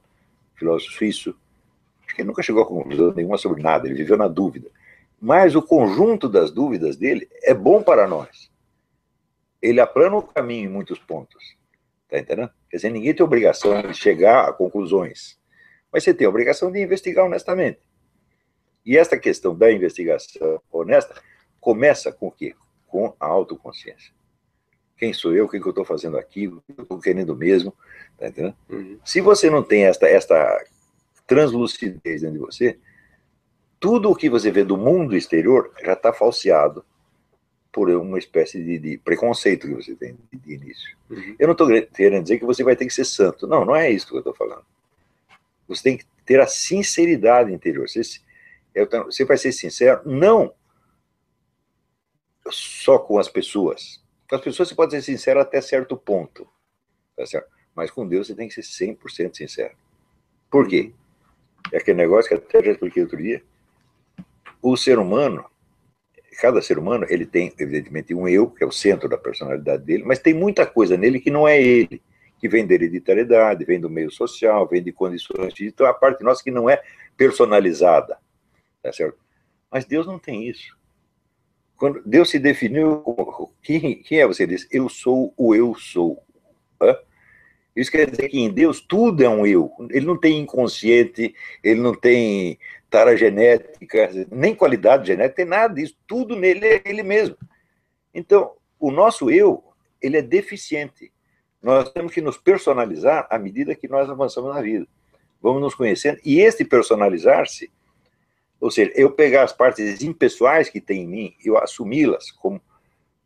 S2: filósofo suíço, acho que ele nunca chegou a conclusão nenhuma sobre nada, ele viveu na dúvida. Mas o conjunto das dúvidas dele é bom para nós. Ele aplana o caminho em muitos pontos. Tá entendendo? Quer dizer, ninguém tem obrigação de chegar a conclusões. Mas você tem a obrigação de investigar honestamente. E esta questão da investigação honesta começa com o quê? Com a autoconsciência. Quem sou eu? O que, eu estou fazendo aqui? O que eu estou querendo mesmo? Tá entendendo? Uhum. Se você não tem esta, esta translucidez dentro de você, tudo o que você vê do mundo exterior já está falseado por uma espécie de, de, preconceito que você tem de, de início. Uhum. Eu não estou querendo dizer que você vai ter que ser santo. Não, não é isso que eu estou falando. Você tem que ter a sinceridade interior. Você, você vai ser sincero, não só com as pessoas. Com as pessoas você pode ser sincero até certo ponto. Tá certo? Mas com Deus você tem que ser 100% sincero. Por quê? É aquele negócio que até já expliquei outro dia o ser humano, cada ser humano, ele tem, evidentemente, um eu, que é o centro da personalidade dele, mas tem muita coisa nele que não é ele, que vem da hereditariedade, vem do meio social, vem de condições, então a parte nossa que não é personalizada, tá certo? Mas Deus não tem isso. Quando Deus se definiu quem, quem é você? Ele diz, eu sou o eu sou. Hã? Isso quer dizer que em Deus tudo é um eu. Ele não tem inconsciente, ele não tem tara genética, nem qualidade genética, tem nada disso. Tudo nele é ele mesmo. Então, o nosso eu, ele é deficiente. Nós temos que nos personalizar à medida que nós avançamos na vida. Vamos nos conhecendo. E este personalizar-se, ou seja, eu pegar as partes impessoais que tem em mim, eu assumi-las como,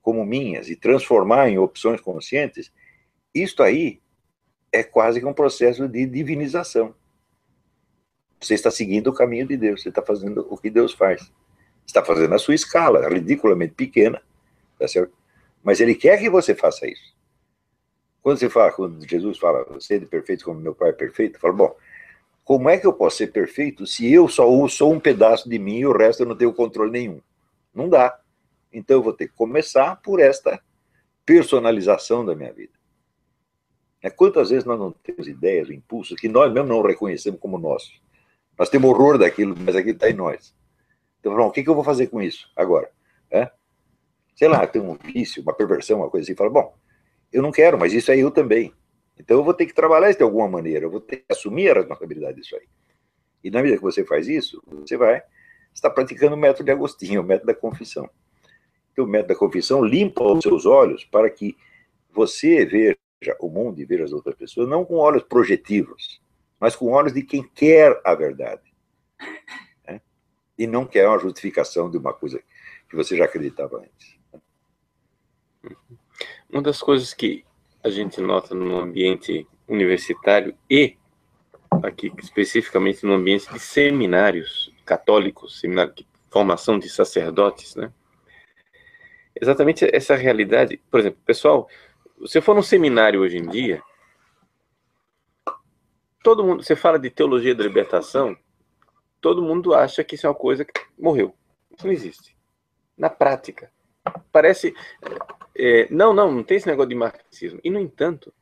S2: como minhas e transformar em opções conscientes, isto aí é quase que um processo de divinização. Você está seguindo o caminho de Deus, você está fazendo o que Deus faz. Está fazendo a sua escala, ridiculamente pequena, tá certo? Mas ele quer que você faça isso. Quando você fala, quando Jesus fala, sede perfeito como meu Pai é perfeito, fala, bom, como é que eu posso ser perfeito se eu só sou um pedaço de mim e o resto eu não tenho controle nenhum? Não dá. Então eu vou ter que começar por esta personalização da minha vida. É, quantas vezes nós não temos ideias, impulsos que nós mesmos não reconhecemos como nossos? Nós temos horror daquilo, mas aquilo está em nós. Então, bom, o que, que eu vou fazer com isso agora? É? Sei lá, tem um vício, uma perversão, uma coisa assim. Fala, bom, eu não quero, mas isso é eu também. Então eu vou ter que trabalhar isso de alguma maneira, eu vou ter que assumir a responsabilidade disso aí. E na medida que você faz isso, você vai estar praticando o método de Agostinho, o método da confissão. Então, o método da confissão limpa os seus olhos para que você veja o mundo e veja as outras pessoas não com olhos projetivos, mas com olhos de quem quer a verdade. Né? E não quer uma justificação de uma coisa que você já acreditava antes.
S3: Uma das coisas que a gente nota no ambiente universitário e aqui especificamente no ambiente de seminários católicos, seminário de formação de sacerdotes, né? Exatamente essa realidade. Por exemplo, pessoal, se for num seminário hoje em dia, todo mundo, você fala de teologia da libertação, todo mundo acha que isso é uma coisa que morreu. Isso não existe. Na prática. Parece. É, não, não, não tem esse negócio de marxismo. E, no entanto,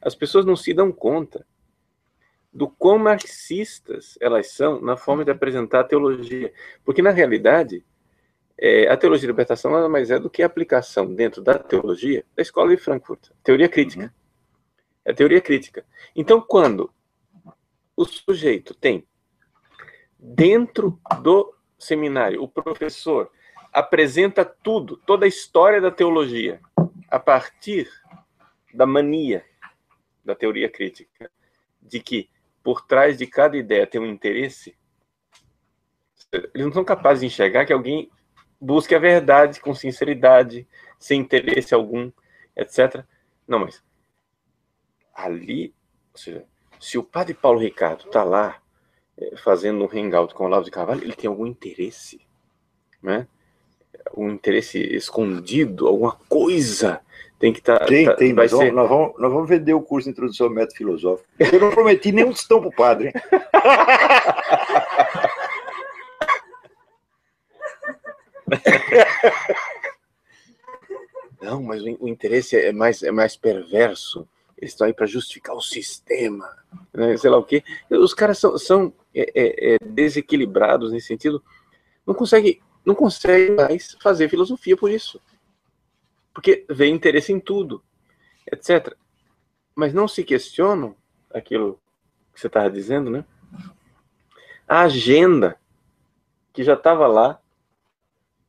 S3: as pessoas não se dão conta do quão marxistas elas são na forma de apresentar a teologia. Porque, na realidade, é, a teologia de libertação nada mais é do que a aplicação dentro da teologia da escola de Frankfurt. Teoria crítica. Uhum. É teoria crítica. Então, quando o sujeito tem dentro do seminário, o professor apresenta tudo, toda a história da teologia, a partir da mania da teoria crítica, de que por trás de cada ideia tem um interesse, eles não são capazes de enxergar que alguém busque a verdade com sinceridade, sem interesse algum, etc. Não, mas ali, ou seja, se o padre Paulo Ricardo está lá é, fazendo um hangout com o Olavo de Carvalho, ele tem algum interesse, né? Um interesse escondido, alguma coisa tem que estar. Tá,
S2: tem,
S3: tá,
S2: tem, vai ser... nós, vamos, nós vamos vender o curso de introdução ao método filosófico. Eu não prometi nenhum tostão para o padre. Hein?
S3: Não, mas o, interesse é mais, é mais perverso. Eles estão aí para justificar o sistema, né? sei lá o quê. Os caras são, são é, é, é, desequilibrados nesse sentido. Não conseguem não consegue mais fazer filosofia por isso. Porque vê interesse em tudo, etc. Mas não se questionam aquilo que você estava dizendo, né? A agenda que já estava lá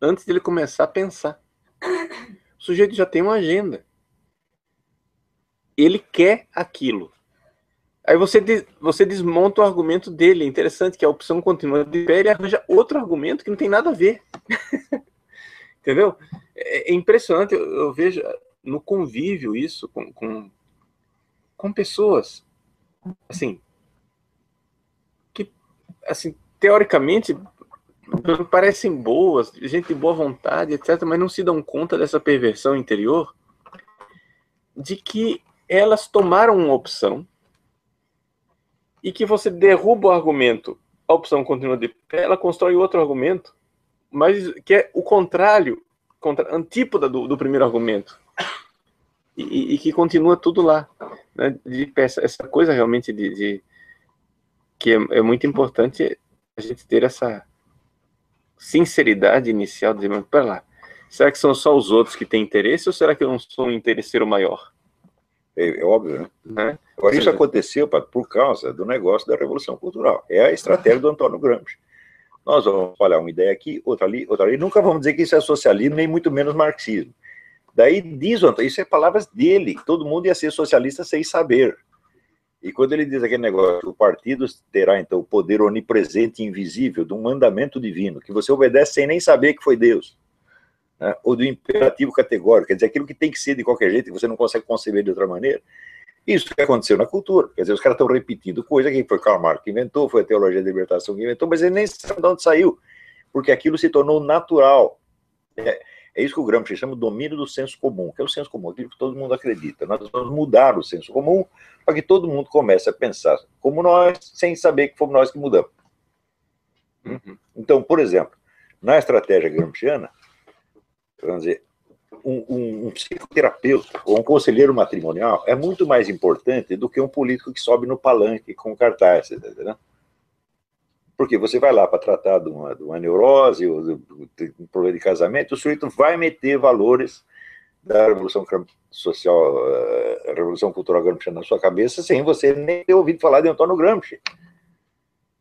S3: antes dele começar a pensar. O sujeito já tem uma agenda. Ele quer aquilo. Aí você, você desmonta o argumento dele. É interessante que a opção continua de pé e arranja outro argumento que não tem nada a ver. Entendeu? É, é impressionante. Eu, eu, vejo no convívio isso com, com, com pessoas. Assim. Que, assim, teoricamente, parecem boas, gente de boa vontade, etc., mas não se dão conta dessa perversão interior de que elas tomaram uma opção e que você derruba o argumento, a opção continua de pé, ela constrói outro argumento, mas que é o contrário, contra, antípoda do, do primeiro argumento. E, e, que continua tudo lá. Né? De, essa, essa coisa realmente de, de que é, é muito importante a gente ter essa sinceridade inicial de dizer, pera lá, será que são só os outros que têm interesse ou será que eu não sou um interesseiro maior?
S2: É, é óbvio, né? né? Agora, isso aconteceu por causa do negócio da Revolução Cultural. É a estratégia do Antônio Gramsci. Nós vamos falar uma ideia aqui, outra ali, outra ali. Nunca vamos dizer que isso é socialismo, nem muito menos marxismo. Daí diz o Antônio, isso é palavras dele. Todo mundo ia ser socialista sem saber. E quando ele diz aquele negócio, o partido terá então o poder onipresente e invisível de um mandamento divino, que você obedece sem nem saber que foi Deus, né? ou do imperativo categórico, quer dizer, aquilo que tem que ser de qualquer jeito e você não consegue conceber de outra maneira. Isso que aconteceu na cultura, quer dizer, os caras estão repetindo coisa que foi Karl Marx que inventou, foi a teologia da libertação que inventou, mas ele nem sabe de onde saiu, porque aquilo se tornou natural. É, é isso que o Gramsci chama de domínio do senso comum, que é o senso comum, aquilo que todo mundo acredita. Nós vamos mudar o senso comum para que todo mundo comece a pensar como nós, sem saber que fomos nós que mudamos. Uhum. Então, por exemplo, na estratégia gramsciana, vamos dizer, um, um, um, psicoterapeuta ou um conselheiro matrimonial é muito mais importante do que um político que sobe no palanque com cartaz, entendeu? Porque você vai lá para tratar de uma, de uma neurose ou de, um problema de casamento, o sujeito vai meter valores da revolução social, eh, revolução cultural Gramsci na sua cabeça, sem você nem ter ouvido falar de Antônio Gramsci.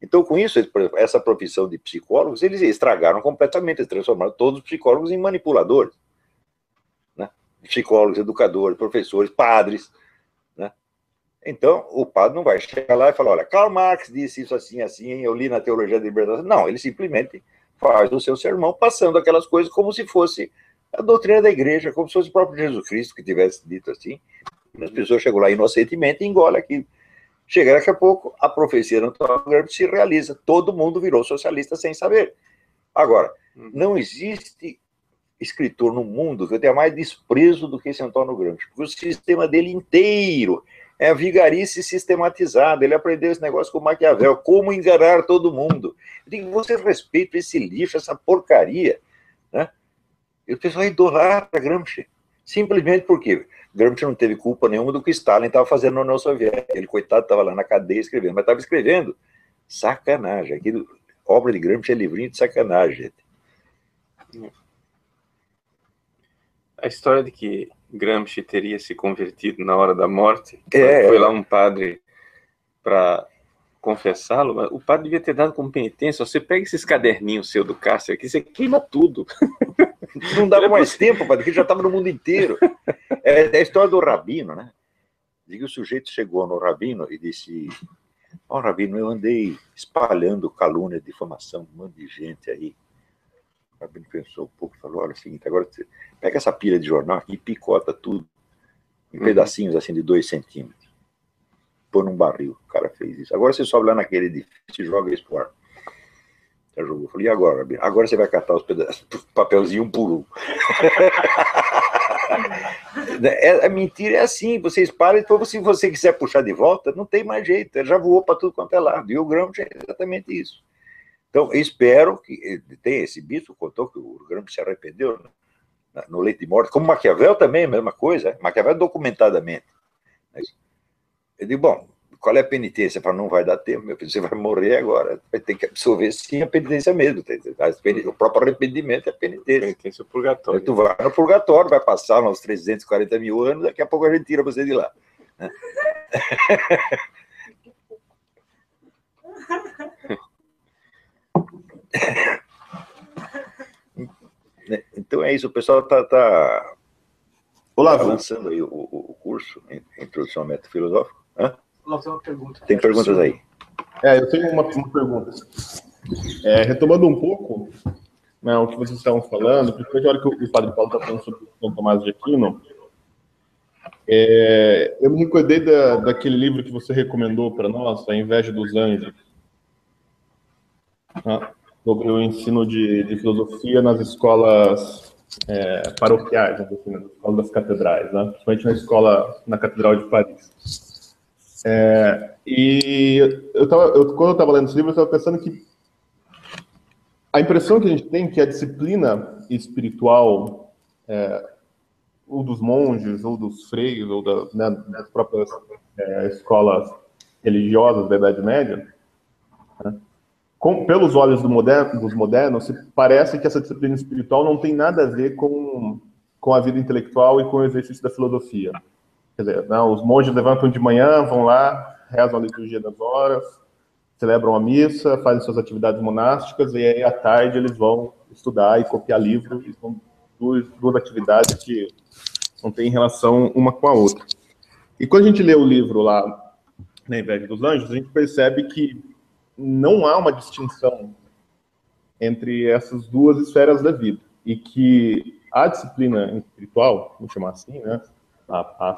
S2: Então, com isso, essa profissão de psicólogos, eles estragaram completamente, eles transformaram todos os psicólogos em manipuladores. Né? Psicólogos, educadores, professores, padres. Então, o padre não vai chegar lá e falar, olha, Karl Marx disse isso assim, assim, eu li na Teologia da Liberdade. Não, ele simplesmente faz o seu sermão passando aquelas coisas como se fosse a doutrina da igreja, como se fosse o próprio Jesus Cristo que tivesse dito assim. As pessoas chegam lá inocentemente e engolem aquilo. Chega daqui a pouco, a profecia do Antônio Gramsci se realiza. Todo mundo virou socialista sem saber. Agora, uhum. não existe escritor no mundo que eu tenha mais desprezo do que esse Antônio Gramsci, porque o sistema dele inteiro é vigarice sistematizada. Ele aprendeu esse negócio com Maquiavel, como enganar todo mundo. Eu digo, você respeita esse lixo, essa porcaria, né? E o pessoal idolatra Gramsci, simplesmente porque Gramsci não teve culpa nenhuma do que Stalin estava fazendo na União Soviética. Ele, coitado, estava lá na cadeia escrevendo, mas estava escrevendo. Sacanagem. Aquilo, obra de Gramsci é livrinho de sacanagem, gente.
S3: A história de que Gramsci teria se convertido na hora da morte, é, foi lá um padre para confessá-lo, o padre devia ter dado como penitência, você pega esses caderninhos seu do Cássio aqui, você queima tudo.
S2: Não dava mais tempo, padre, porque já estava no mundo inteiro. É, é, a história do Rabino, né? Diga o sujeito chegou no Rabino e disse: Ó, oh, Rabino, eu andei espalhando calúnia, difamação, um monte de gente aí. O Rabino pensou um pouco e falou: Olha, é o seguinte, agora você pega essa pilha de jornal aqui e picota tudo em uhum. pedacinhos assim de dois centímetros põe num barril. O cara fez isso. Agora você sobe lá naquele edifício e joga isso pro ar. Já jogou. Eu falei, e agora, Rabino? Agora você vai catar os pedaços, papelzinho um por um. é, a mentira é assim, você espalha e depois, se você quiser puxar de volta, não tem mais jeito. Já voou para tudo quanto é lado. E o Gramsci é exatamente isso. Então, espero que tem esse bispo contou que o Gramsci se arrependeu né, no leite de morte, como Maquiavel também, a mesma coisa. Maquiavel documentadamente. Eu digo, bom, qual é a penitência? Para não vai dar tempo, meu filho, você vai morrer agora, vai ter que absorver sim a penitência mesmo. O próprio arrependimento é penitência. Penitência
S3: é purgatório.
S2: Tu vai no purgatório, vai passar uns 340 mil anos, daqui a pouco a gente tira você de lá. Né? Então é isso, o pessoal está tá,
S4: Olá,
S2: lançando aí o, o curso, Introdução ao Método Filosófico.
S1: Hã? tem uma pergunta.
S2: Tem perguntas aí?
S4: É, eu tenho uma, uma pergunta. É, retomando um pouco né, o que vocês estavam falando, principalmente a hora que o Padre Paulo está falando sobre São Tomás de Aquino, é, eu me recordei da, daquele livro que você recomendou para nós, A Inveja dos Anjos, né, sobre o ensino de, de filosofia nas escolas é, paroquiais, assim, nas escolas das catedrais, né, principalmente na escola, na Catedral de Paris. É, e eu tava, eu, quando eu estava lendo esse livro, eu estava pensando que a impressão que a gente tem é que a disciplina espiritual, é, ou dos monges, ou dos freios, ou da, né, das próprias é, escolas religiosas da Idade Média, né, com, pelos olhos do moderno, dos modernos, parece que essa disciplina espiritual não tem nada a ver com, com a vida intelectual e com o exercício da filosofia. Quer dizer, não, os monges levantam de manhã, vão lá, rezam a liturgia das horas, celebram a missa, fazem suas atividades monásticas, e aí à tarde eles vão estudar e copiar livros, são duas, duas atividades que não têm relação uma com a outra. E quando a gente lê o livro lá, na Inveja dos Anjos, a gente percebe que não há uma distinção entre essas duas esferas da vida, e que a disciplina espiritual, vamos chamar assim, né, a, a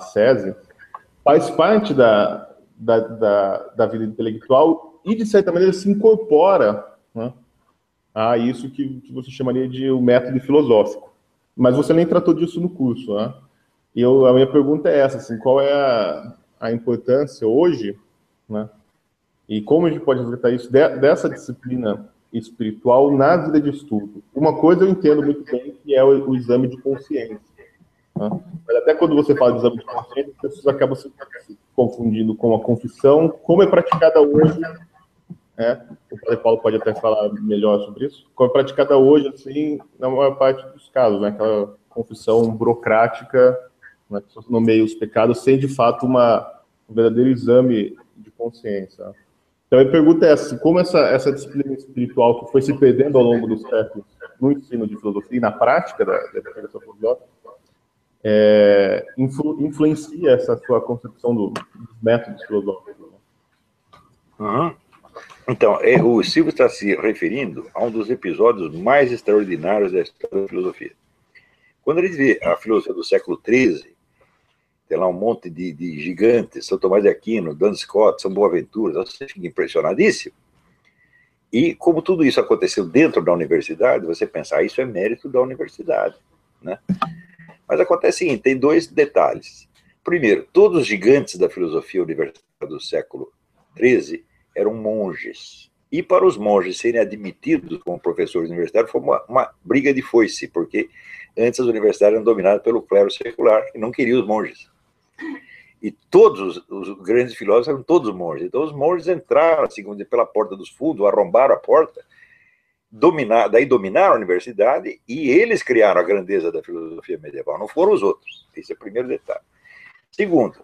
S4: faz parte da, da, da, da, vida intelectual e, de certa maneira, se incorpora né, a isso que, que, você chamaria de o método filosófico. Mas você nem tratou disso no curso. Né? E eu, a minha pergunta é essa, assim, qual é a, a importância hoje, né, e como a gente pode resgatar isso de, dessa disciplina espiritual na vida de estudo? Uma coisa eu entendo muito bem, que é o, o exame de consciência. Né? Mas até quando você fala de exame de consciência, as pessoas acabam se confundindo com a confissão, como é praticada hoje. Né? O Padre Paulo pode até falar melhor sobre isso. Como é praticada hoje, assim, na maior parte dos casos, né? aquela confissão burocrática, né? que nomeia os pecados sem, de fato, uma, um verdadeiro exame de consciência. Então, a pergunta é essa, como essa, essa disciplina espiritual que foi se perdendo ao longo dos séculos no ensino de filosofia e na prática da, da educação filosófica, é, influ, influencia essa sua concepção do, dos métodos filosóficos. Né?
S2: Uhum. Então, é, o Silvio está se referindo a um dos episódios mais extraordinários da história da filosofia. Quando ele vê a filosofia do século XIII, tem lá um monte de, de gigantes, São Tomás de Aquino, Dan Scott, São Boaventura, você fica impressionadíssimo. E como tudo isso aconteceu dentro da universidade, você pensa, ah, isso é mérito da universidade, né? Mas acontece o seguinte, tem dois detalhes. Primeiro, todos os gigantes da filosofia universitária do século XIII eram monges. E para os monges serem admitidos como professores universitários foi uma, uma briga de foice, porque antes as universidades eram dominadas pelo clero secular, que não queria os monges. E todos os, grandes filósofos eram todos monges. Então os monges entraram, assim, pela porta dos fundos, arrombaram a porta, dominar, daí dominaram a universidade e eles criaram a grandeza da filosofia medieval, não foram os outros. Esse é o primeiro detalhe. Segundo,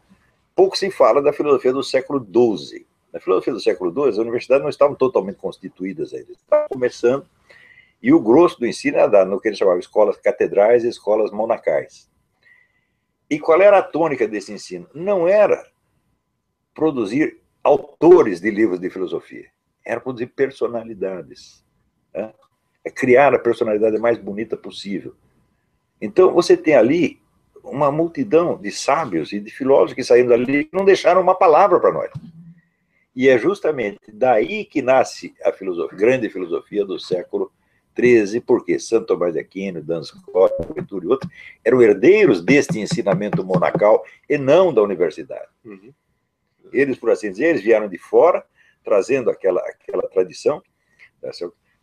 S2: pouco se fala da filosofia do século XII. Na filosofia do século XII, as universidades não estavam totalmente constituídas ainda, estavam começando, e o grosso do ensino era dado no que eles chamavam escolas catedrais e escolas monacais. E qual era a tônica desse ensino? Não era produzir autores de livros de filosofia, era produzir personalidades. Né? É criar a personalidade mais bonita possível. Então, você tem ali uma multidão de sábios e de filósofos que saíram dali não deixaram uma palavra para nós. E é justamente daí que nasce a filosofia, grande filosofia do século 13, porque Santo Tomás de Aquino, Dan Scott, Ventura e outros eram herdeiros deste ensinamento monacal e não da universidade. Uhum. Eles, por assim dizer, eles vieram de fora, trazendo aquela, aquela tradição da,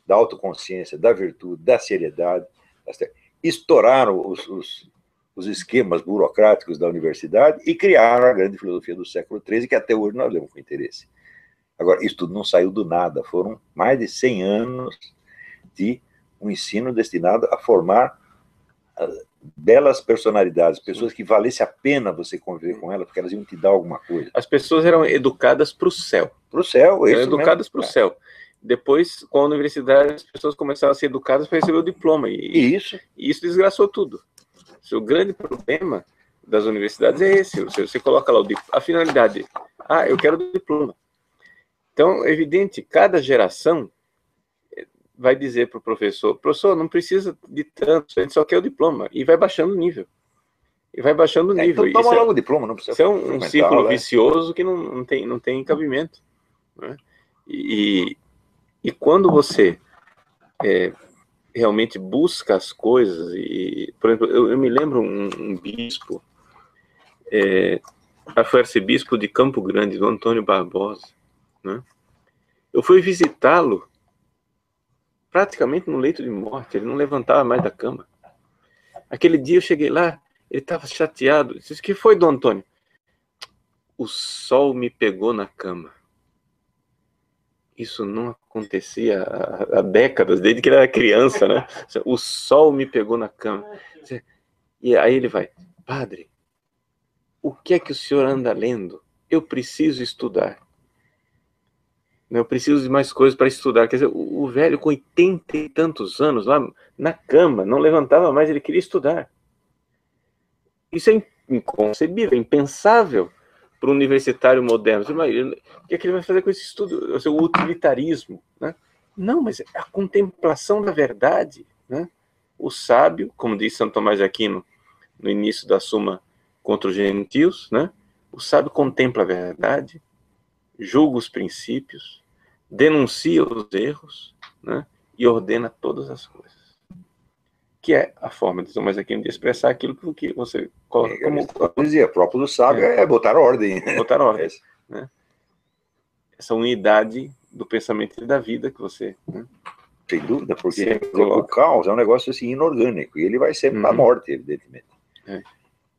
S2: da autoconsciência, da virtude, da seriedade, estouraram os, os, os, esquemas burocráticos da universidade e criaram a grande filosofia do século XIII, que até hoje nós lemos com interesse. Agora, isso tudo não saiu do nada, foram mais de 100 anos de um ensino destinado a formar ah, belas personalidades, pessoas que valesse a pena você conviver com elas, porque elas iam te dar alguma coisa.
S3: As pessoas eram educadas para o céu.
S2: Para o céu,
S3: Eram educadas para o céu. Depois, com a universidade, as pessoas começaram a ser educadas para receber o diploma. E
S2: isso.
S3: E isso desgraçou tudo. O grande problema das universidades é esse. Você, você coloca lá o, a finalidade. Ah, eu quero o diploma. Então, é evidente, cada geração vai dizer para o professor, professor, não precisa de tanto, a gente só quer o diploma, e vai baixando o nível. E vai baixando o nível.
S2: É, então toma logo é, o diploma, não precisa.
S3: Isso é um, um ciclo né? vicioso que não, não, tem, não tem cabimento. Né? E, e quando você é, realmente busca as coisas, e, por exemplo, eu, eu me lembro um, um bispo, é, foi arcebispo de Campo Grande, do Antônio Barbosa, né? Eu fui visitá-lo praticamente no leito de morte, ele não levantava mais da cama. Aquele dia eu cheguei lá, ele estava chateado. Disse: que foi, Dom Antônio? O sol me pegou na cama. Isso não acontecia há, há décadas, desde que ele era criança, né? O sol me pegou na cama. E aí ele vai, padre, o que é que o senhor anda lendo? Eu preciso estudar. Né, eu preciso de mais coisas para estudar. Quer dizer, o, o, velho com 80 e tantos anos, lá na cama, não levantava mais, ele queria estudar. Isso é inconcebível, impensável para o universitário moderno. o que, é que ele vai fazer com esse estudo? O seu utilitarismo. Né? Não, mas é a contemplação da verdade. Né? O sábio, como diz Santo Tomás de Aquino no início da Suma contra os gentios, né? o sábio contempla a verdade, julga os princípios, denuncia os erros né, e ordena todas as coisas. Que é a forma de Tomás Aquino de expressar aquilo que você coloca como.
S2: Eu dizia, próprio do sábio é, é botar ordem.
S3: Botar ordem. É. Né? Essa unidade do pensamento e da vida que você. Né?
S2: Sem dúvida, porque o caos é um negócio assim inorgânico e ele vai sempre uhum. para a morte, evidentemente. É.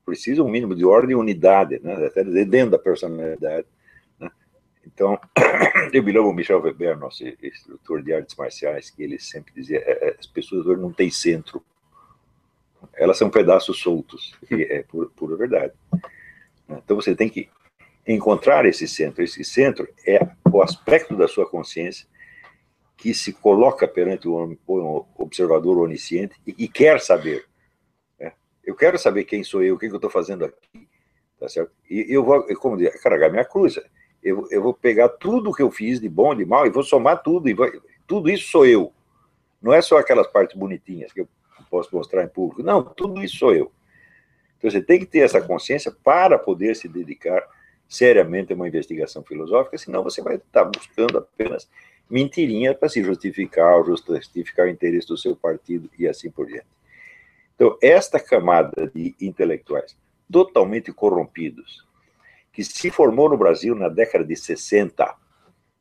S2: Precisa um mínimo de ordem e unidade, né? até dentro da personalidade. Então, eu me lembro o Michel Weber, nosso instrutor de artes marciais, que ele sempre dizia: é, é, as pessoas hoje não têm centro, elas são pedaços soltos, e é pura, verdade. Então você tem que encontrar esse centro. Esse centro é o aspecto da sua consciência que se coloca perante o observador onisciente e, e quer saber. Né? Eu quero saber quem sou eu, o que, eu estou fazendo aqui. Tá certo? E eu vou, como dizer, carregar minha cruz eu, eu vou pegar tudo que eu fiz de bom, de mal, e vou somar tudo, e vou, tudo isso sou eu. Não é só aquelas partes bonitinhas que eu posso mostrar em público. Não, tudo isso sou eu. Então você tem que ter essa consciência para poder se dedicar seriamente a uma investigação filosófica, senão você vai estar buscando apenas mentirinha para se justificar, ou justificar o interesse do seu partido e assim por diante. Então, esta camada de intelectuais totalmente corrompidos, que se formou no Brasil na década de 60,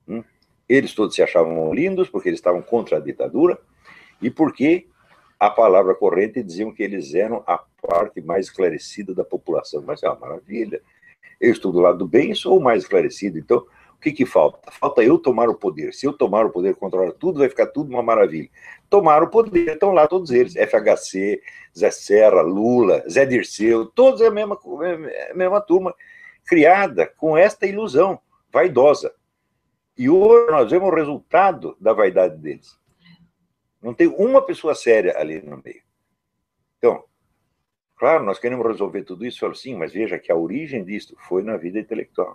S2: hum, eles todos se achavam lindos porque eles estavam contra a ditadura e porque a palavra corrente diziam que eles eram a parte mais esclarecida da população. Mas é uma maravilha. Eu estou do lado do bem sou o mais esclarecido. Então, o que, que falta? Falta eu tomar o poder. Se eu tomar o poder, controlar tudo, vai ficar tudo uma maravilha. Tomar o poder, estão lá todos eles. FHC, Zé Serra, Lula, Zé Dirceu, todos é a mesma, é a mesma turma, criada com esta ilusão vaidosa. E hoje nós vemos o resultado da vaidade deles. Não tem uma pessoa séria ali no meio. Então, claro, nós queremos resolver tudo isso, falo, sim, mas veja que a origem disso foi na vida intelectual.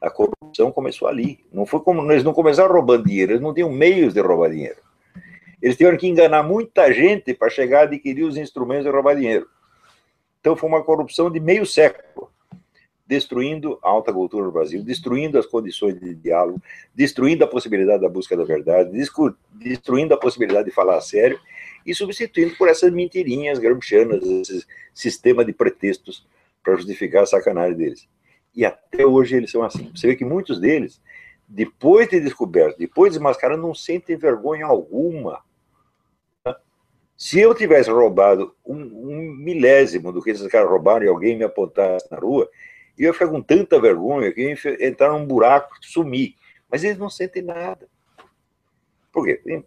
S2: A corrupção começou ali. Não foi como eles não começaram roubando dinheiro, eles não tinham meios de roubar dinheiro. Eles tiveram que enganar muita gente para chegar a adquirir os instrumentos de roubar dinheiro. Então foi uma corrupção de meio século destruindo a alta cultura no Brasil, destruindo as condições de diálogo, destruindo a possibilidade da busca da verdade, destruindo a possibilidade de falar a sério e substituindo por essas mentirinhas gramscianas, esse sistema de pretextos para justificar a sacanagem deles. E até hoje eles são assim. Você vê que muitos deles, depois de descoberto, depois de desmascarado, não sentem vergonha alguma. Se eu tivesse roubado um, um milésimo do que esses caras roubaram e alguém me apontasse na rua, e eu ia ficar com tanta vergonha que ia entrar num buraco sumir. Mas eles não sentem nada. Por quê?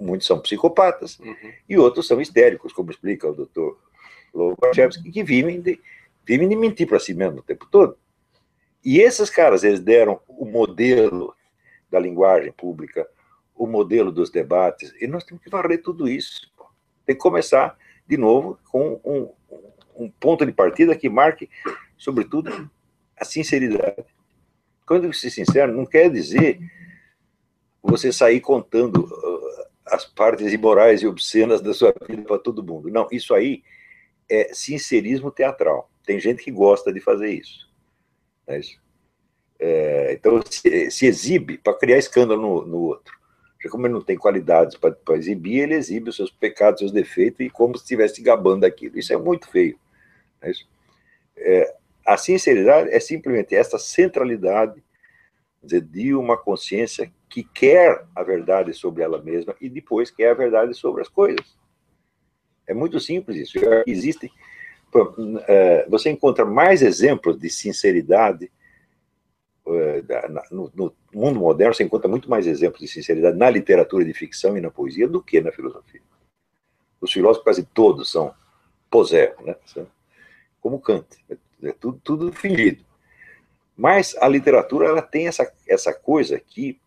S2: Muitos são psicopatas uhum. e outros são histéricos, como explica o doutor Lobachevsky, que vivem de, vivem de mentir para si mesmo o tempo todo. E esses caras, eles deram o modelo da linguagem pública, o modelo dos debates, e nós temos que varrer tudo isso. Tem que começar, de novo, com um, um ponto de partida que marque sobretudo, a sinceridade. Quando ser sincero, não quer dizer você sair contando uh, as partes imorais e obscenas da sua vida para todo mundo. Não, isso aí é sincerismo teatral. Tem gente que gosta de fazer isso. É isso. É, então, se, se exibe para criar escândalo no, no outro. Como ele não tem qualidades para exibir, ele exibe os seus pecados, seus defeitos, e como se estivesse gabando daquilo. Isso é muito feio. É isso. É, a sinceridade é simplesmente essa centralidade dizer, de uma consciência que quer a verdade sobre ela mesma e depois quer a verdade sobre as coisas. É muito simples isso. Existem. É, você encontra mais exemplos de sinceridade é, no mundo moderno. Você encontra muito mais exemplos de sinceridade na literatura de ficção e na poesia do que na filosofia. Os filósofos quase todos são posé, né? Como Kant é tudo, tudo fingido. Mas a literatura ela tem essa, essa coisa que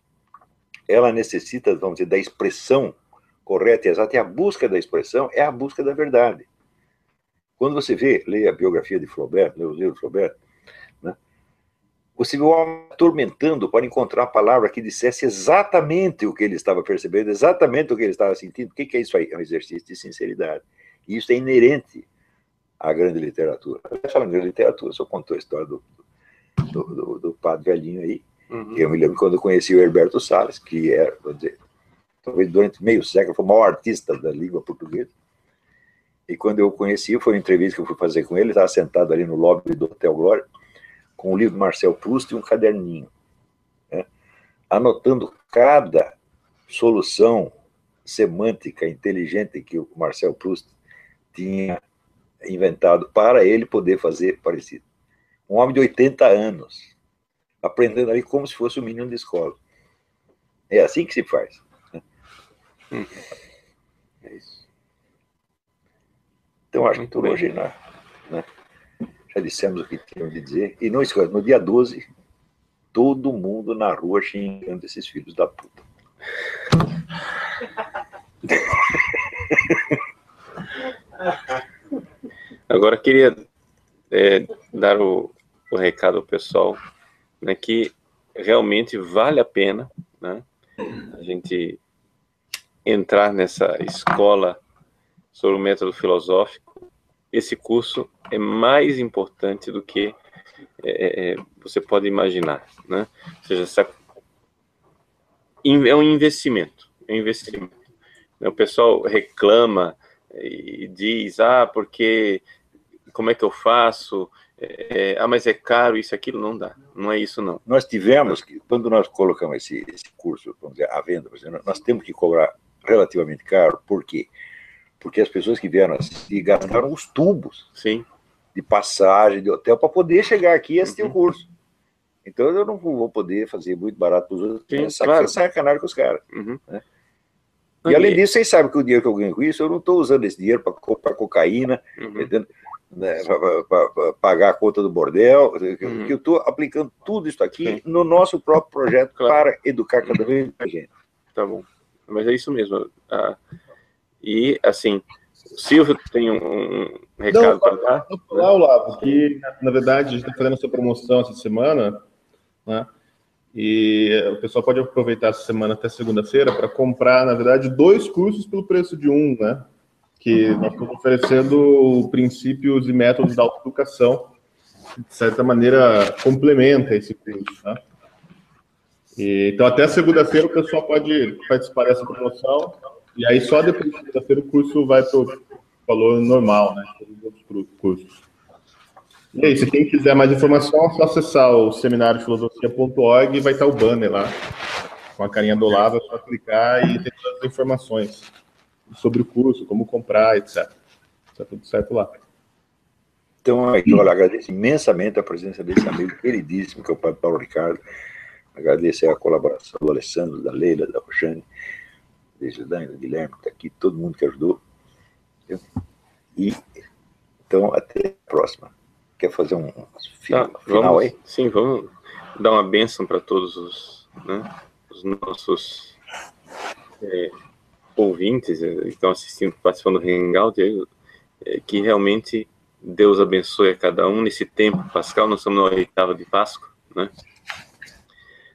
S2: ela necessita, vamos dizer, da expressão correta e exata, e a busca da expressão é a busca da verdade. Quando você vê, lê a biografia de Flaubert, lê o livro de Flaubert, né, você vê o homem atormentando para encontrar a palavra que dissesse exatamente o que ele estava percebendo, exatamente o que ele estava sentindo. O que é isso aí? É um exercício de sinceridade. E isso é inerente a grande literatura. Falando grande literatura, só contou a história do, do, do, do padre velhinho aí. Uhum. Eu me lembro quando eu conheci o Herberto Salles, que era, dizer, talvez durante meio século, foi o maior artista da língua portuguesa. E quando eu o conheci, foi uma entrevista que eu fui fazer com ele, estava sentado ali no lobby do Hotel Glória, com o livro do Marcel Proust e um caderninho, né, anotando cada solução semântica inteligente que o Marcel Proust tinha inventado para ele poder fazer parecido. Um homem de 80 anos, aprendendo ali como se fosse um menino de escola. É assim que se faz. Hum. É isso. Então, acho que por hoje né, né, já dissemos o que tínhamos de dizer. E não esqueça, no dia 12, todo mundo na rua xingando esses filhos da puta.
S3: Agora queria é, dar o, o, recado ao pessoal né, que realmente vale a pena né, a gente entrar nessa escola sobre o método filosófico. esse curso é mais importante do que é, é você pode imaginar, né? Ou seja, essa, é um investimento, é um investimento. O pessoal reclama e diz, ah, porque como é que eu faço? É, ah, mas é caro, isso, aquilo, não dá. Não é isso, não.
S2: Nós tivemos, que, quando nós colocamos esse, esse curso, vamos dizer, à venda, nós temos que cobrar relativamente caro, por quê? Porque as pessoas que vieram assistir gastaram os tubos
S3: Sim.
S2: de passagem, de hotel, para poder chegar aqui e assistir uhum. o curso. Então eu não vou poder fazer muito barato para os outros, Sim, é claro. sacanagem com os caras. Uhum. Né? E além disso, vocês sabem que o dinheiro que eu ganho com isso, eu não estou usando esse dinheiro para comprar cocaína, uhum. né, para pagar a conta do bordel, uhum. que eu estou aplicando tudo isso aqui Sim. no nosso próprio projeto claro. para educar cada vez mais gente.
S3: Tá bom. Mas é isso mesmo. Ah, e, assim, o Silvio tem um, um recado para dar?
S4: Falar, Olavo, que, na verdade, a gente está fazendo essa promoção essa semana, né? E o pessoal pode aproveitar essa semana até segunda-feira para comprar, na verdade, dois cursos pelo preço de um, né? Que nós estamos oferecendo princípios e métodos da autoeducação, que, de certa maneira, complementa esse curso, né? E, então, até segunda-feira o pessoal pode participar dessa promoção, e aí só depois de segunda-feira o curso vai para o valor normal, né? Todos os outros cursos. E aí, se quem quiser mais informação, é só acessar o seminariofilosofia.org e vai estar o banner lá, com a carinha do lado, é só clicar e tem todas as informações sobre o curso, como comprar, etc. Está tudo certo lá.
S2: Então, aqui, olha, agradeço imensamente a presença desse amigo queridíssimo, que é o Padre Paulo Ricardo. Agradeço a colaboração do Alessandro, da Leila, da Roxane, da Gildan, do Guilherme, que está aqui, todo mundo que ajudou. E, então, até a próxima. Quer fazer um final, tá, final
S3: vamos, aí? Sim, vamos dar uma bênção para todos os, né, os nossos é, ouvintes é, que estão assistindo, participando do Hangout, é, que realmente Deus abençoe a cada um nesse tempo pascal. Nós estamos na oitava de Páscoa, né?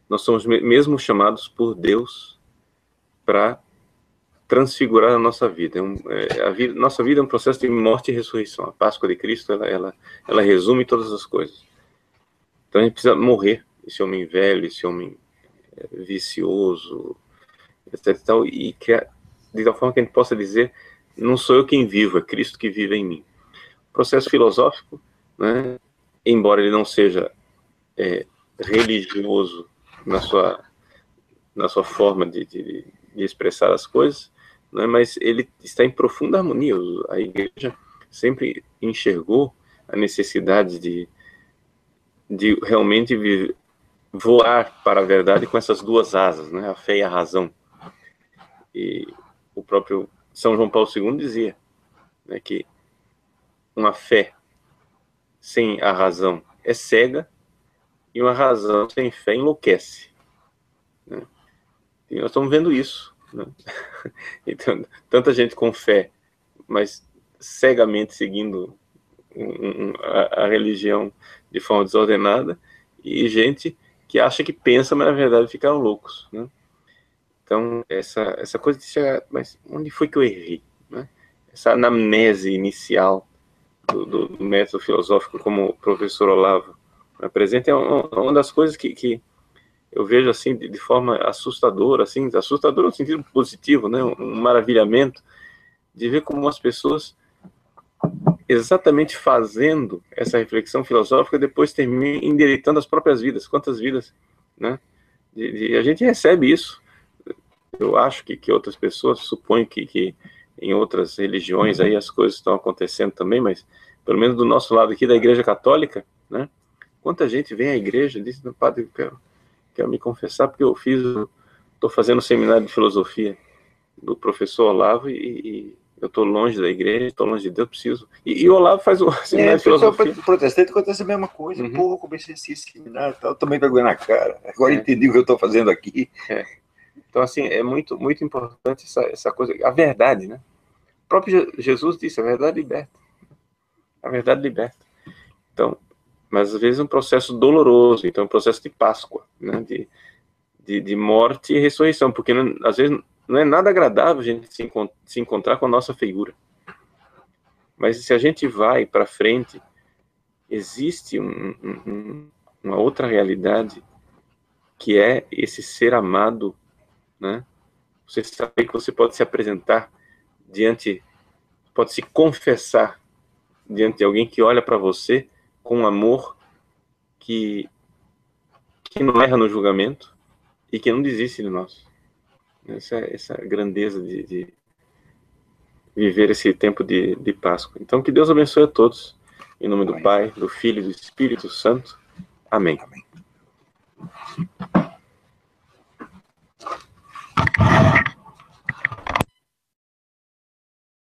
S3: Nós somos mesmo chamados por Deus para transfigurar a nossa vida. É um, é, a vida. Nossa vida é um processo de morte e ressurreição. A Páscoa de Cristo, ela, ela, ela resume todas as coisas. Então a gente precisa morrer, esse homem velho, esse homem é, vicioso, etc. Tal, e criar, de tal forma que a gente possa dizer, não sou eu quem vivo, é Cristo que vive em mim. O processo filosófico, né, embora ele não seja é, religioso na sua, na sua forma de, de, de expressar as coisas, né, mas ele está em profunda harmonia. A igreja sempre enxergou a necessidade de, de realmente voar para a verdade com essas duas asas, né, a fé e a razão. E o próprio São João Paulo II dizia né, que uma fé sem a razão é cega e uma razão sem fé enlouquece. Né? E nós estamos vendo isso. Então, tanta gente com fé, mas cegamente seguindo a, religião de forma desordenada, e gente que acha que pensa, mas na verdade ficaram loucos. Né? Então, essa, essa coisa de chegar, mas onde foi que eu errei? Né? Essa anamnese inicial do, do, do, método filosófico, como o professor Olavo apresenta, é uma, uma das coisas que, que eu vejo assim de, de, forma assustadora, assim, assustadora no sentido positivo, né, um maravilhamento de ver como as pessoas exatamente fazendo essa reflexão filosófica depois terminam endireitando as próprias vidas, quantas vidas, né? De, de, a gente recebe isso. Eu acho que, que outras pessoas suponho que, que em outras religiões aí as coisas estão acontecendo também, mas pelo menos do nosso lado aqui da Igreja Católica, né? Quanta gente vem à igreja e diz, padre, eu quero quero me confessar porque eu fiz, estou fazendo um seminário de filosofia do professor Olavo e, e eu estou longe da igreja, estou longe de Deus, preciso. E, e o Olavo faz o seminário é, de filosofia.
S2: protestante acontece a mesma coisa. Uhum. Porra, eu comecei esse seminário, tal, também vergonha na cara. Agora é. entendi o que eu estou fazendo aqui.
S3: É. Então, assim, é muito, muito importante essa, essa coisa, a verdade, né? O próprio Jesus disse, a verdade liberta. A verdade liberta. Então, mas às vezes é um processo doloroso, então é um processo de Páscoa, né, de, de, de morte e ressurreição, porque não, às vezes não é nada agradável a gente se, se encontrar com a nossa feiura. Mas se a gente vai para frente, existe um, um, uma outra realidade que é esse ser amado, né? Você saber que você pode se apresentar diante, pode se confessar diante de alguém que olha para você com amor que, que não erra no julgamento e que não desiste de nós. Essa, é, essa é grandeza de, de viver esse tempo de, de Páscoa. Então, que Deus abençoe a todos. Em nome Amém. do Pai, do Filho e do Espírito Santo. Amém. Amém.